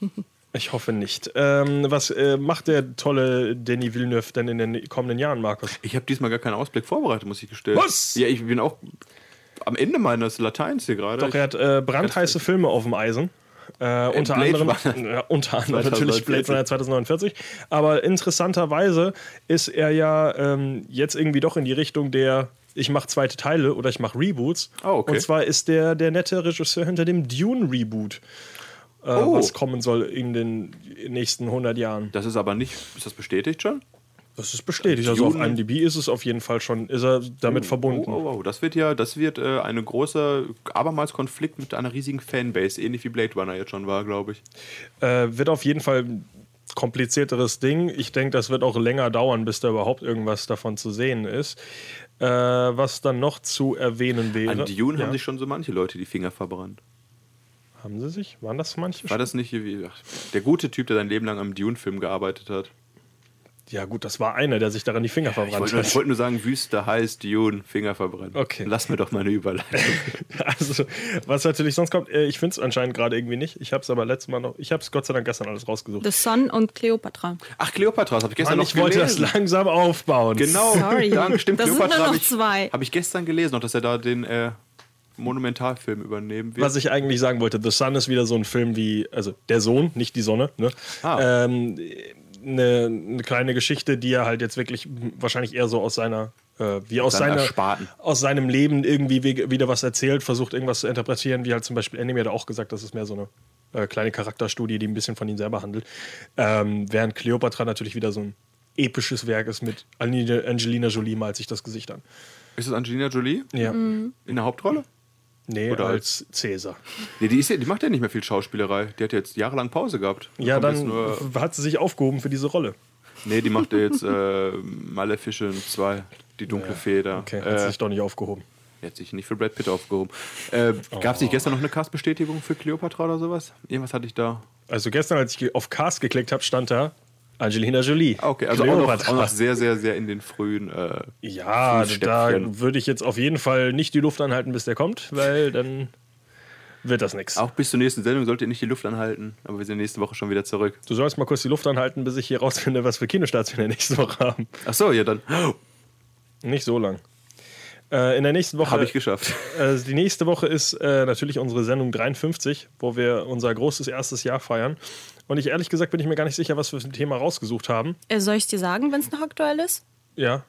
<laughs> ich hoffe nicht. Ähm, was äh, macht der tolle Danny Villeneuve denn in den kommenden Jahren, Markus? Ich habe diesmal gar keinen Ausblick vorbereitet, muss ich gestehen. Was? Ja, ich bin auch am Ende meines Lateins hier gerade. Doch, er hat äh, brandheiße Filme auf dem Eisen. Äh, unter Blade anderem, <laughs> ja, unter anderem natürlich 2049. Blade Runner 2049. Aber interessanterweise ist er ja ähm, jetzt irgendwie doch in die Richtung der ich mache zweite Teile oder ich mache Reboots. Oh, okay. Und zwar ist der der nette Regisseur hinter dem Dune Reboot, äh, Oh. was kommen soll in den nächsten 100 Jahren. Das ist aber nicht. Ist das bestätigt schon? Das ist bestätigt. Also auf IMDb ist es auf jeden Fall schon, ist er damit verbunden. Oh, oh, oh. Das wird ja, das wird äh, eine große, abermals Konflikt mit einer riesigen Fanbase, ähnlich wie Blade Runner jetzt schon war, glaube ich. Äh, wird auf jeden Fall ein komplizierteres Ding. Ich denke, das wird auch länger dauern, bis da überhaupt irgendwas davon zu sehen ist. Äh, was dann noch zu erwähnen wäre. An Dune ja. haben sich schon so manche Leute die Finger verbrannt. Haben sie sich? Waren das manche? War das nicht wie, ach, der gute Typ, der sein Leben lang am Dune-Film gearbeitet hat? Ja, gut, das war einer, der sich daran die Finger Ich verbrannt wollte, ich hat. wollte nur sagen, Wüste, heiß, Dune, Finger verbrannt. Okay. Lass mir doch mal eine Überleitung. <laughs> Also, was natürlich sonst kommt, äh, ich finde es anscheinend gerade irgendwie nicht. Ich habe es aber letztes Mal noch, ich habe es Gott sei Dank gestern alles rausgesucht. The Sun und Cleopatra. Ach, Kleopatra, das habe ich gestern Mann, noch ich wollte gelesen. das langsam aufbauen. Genau, Sorry. Dank, stimmt. Das sind Kleopatra nur noch habe ich, zwei. hab ich gestern gelesen, noch, dass er da den äh, Monumentalfilm übernehmen wird. Was ich eigentlich sagen wollte, The Sun ist wieder so ein Film wie, also der Sohn, nicht die Sonne, ne? Ah. Ähm, eine, eine kleine Geschichte, die er halt jetzt wirklich wahrscheinlich eher so aus seiner, äh, wie aus seiner, aus seinem Leben irgendwie wie- wieder was erzählt, versucht irgendwas zu interpretieren, wie halt zum Beispiel Anime hat auch gesagt, das ist mehr so eine äh, kleine Charakterstudie, die ein bisschen von ihm selber handelt. Ähm, während Cleopatra natürlich wieder so ein episches Werk ist mit Angelina Angelina Jolie malt sich das Gesicht an. ist es Angelina Jolie Ja. in der Hauptrolle? Nee, Oder als Cäsar. Nee, die, ist ja, die macht ja nicht mehr viel Schauspielerei. Die hat jetzt jahrelang Pause gehabt. Ja, Kommt jetzt dann Nur, hat sie sich aufgehoben für diese Rolle. nee, die macht ja jetzt äh, Maleficent 2, die dunkle Feder. Okay, hat äh, sich doch nicht aufgehoben. hat sich nicht für Brad Pitt aufgehoben. Äh, Gab es nicht gestern noch eine Castbestätigung für Cleopatra oder sowas? Irgendwas hatte ich da. Also gestern, als ich auf Cast geklickt habe, stand da Angelina Jolie. Ah, okay, also auch noch, auch noch sehr, sehr, sehr in den frühen. Äh, Ja, da Fußstapfen. würde ich jetzt auf jeden Fall nicht die Luft anhalten, bis der kommt, weil dann wird das nichts. auch bis zur nächsten Sendung sollt ihr nicht die Luft anhalten, aber wir sind nächste Woche schon wieder zurück. Du sollst mal kurz die Luft anhalten, bis ich hier rausfinde, was für Kinostarts wir in der nächsten Woche haben. Ach so, ja, dann Nicht so lang. Äh, in der nächsten Woche. habe ich geschafft. <laughs> Äh, die nächste Woche ist äh, natürlich unsere Sendung 53, wo wir unser großes erstes Jahr feiern. Und ich ehrlich gesagt bin ich mir gar nicht sicher, was wir für ein Thema rausgesucht haben. Äh, soll ich dir sagen, wenn es noch aktuell ist? Ja.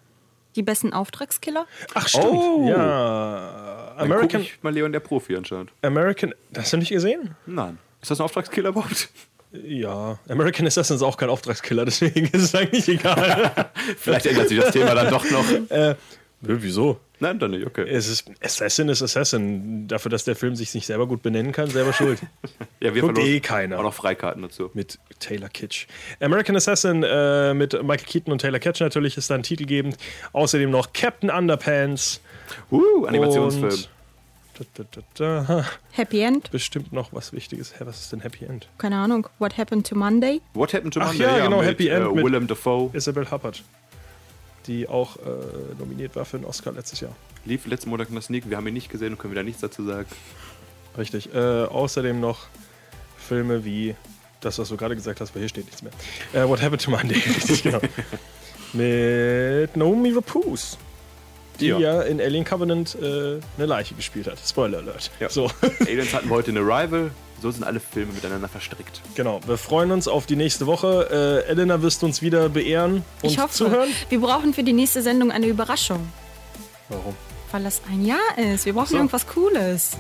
Die besten Auftragskiller? Ach, stimmt. Oh. Ja. Dann guck American, ich mal Leon der Profi anscheinend. American. Hast du nicht gesehen? Nein. Ist das ein Auftragskiller überhaupt? Ja. American Assassin ist auch kein Auftragskiller, <laughs> deswegen ist es eigentlich egal. <laughs> Vielleicht ändert sich das Thema dann doch noch. äh, wieso? Nein, dann nicht, okay. Es ist, Assassin ist Assassin. Dafür, dass der Film sich nicht selber gut benennen kann, selber <laughs> schuld. Ja, wir Guckt eh keiner. Auch noch Freikarten dazu. mit Taylor Kitsch. American Assassin äh, mit Michael Keaton und Taylor Kitsch natürlich ist dann titelgebend. Außerdem noch Captain Underpants Uh, Animationsfilm. und Da, da, da, da. Happy End? Bestimmt noch was Wichtiges. Hä, was ist denn Happy End? Keine Ahnung. What Happened to Monday? What Happened to Ach Monday? ja, genau, mit, Happy End mit- Willem Dafoe. Isabel Huppert, die auch äh, nominiert war für den Oscar letztes Jahr. Lief letzten Monat in der Sneak. Wir haben ihn nicht gesehen und können wieder nichts dazu sagen. Richtig. Äh, außerdem noch Filme wie das, was du gerade gesagt hast, weil hier steht nichts mehr. Äh, What Happened to Monday, <laughs> richtig, genau. <laughs> Mit Naomi Rapace, die ja, Ja. in Alien Covenant äh, eine Leiche gespielt hat. Spoiler Alert. Ja. So, <laughs> Aliens hatten wir heute in Arrival. So sind alle Filme miteinander verstrickt. genau. Wir freuen uns auf die nächste Woche. Äh, Elena wirst uns wieder beehren und ich hoffe. zuhören. Wir brauchen für die nächste Sendung eine Überraschung. Warum? Weil das ein Jahr ist. Wir brauchen so. irgendwas Cooles.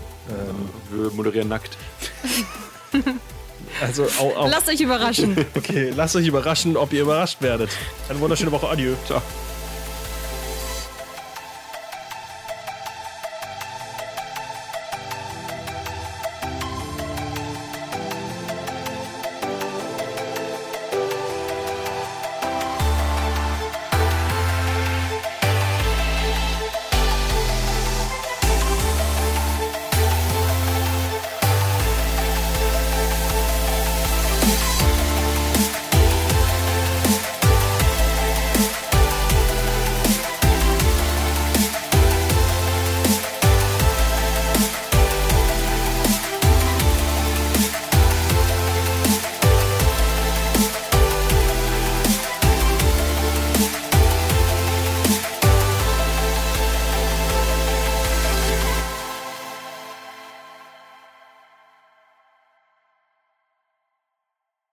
Wir moderieren nackt. <laughs> Also, au, au. Lasst euch überraschen. <laughs> okay, lasst euch überraschen, ob ihr überrascht werdet. Eine wunderschöne Woche. Adieu. Ciao.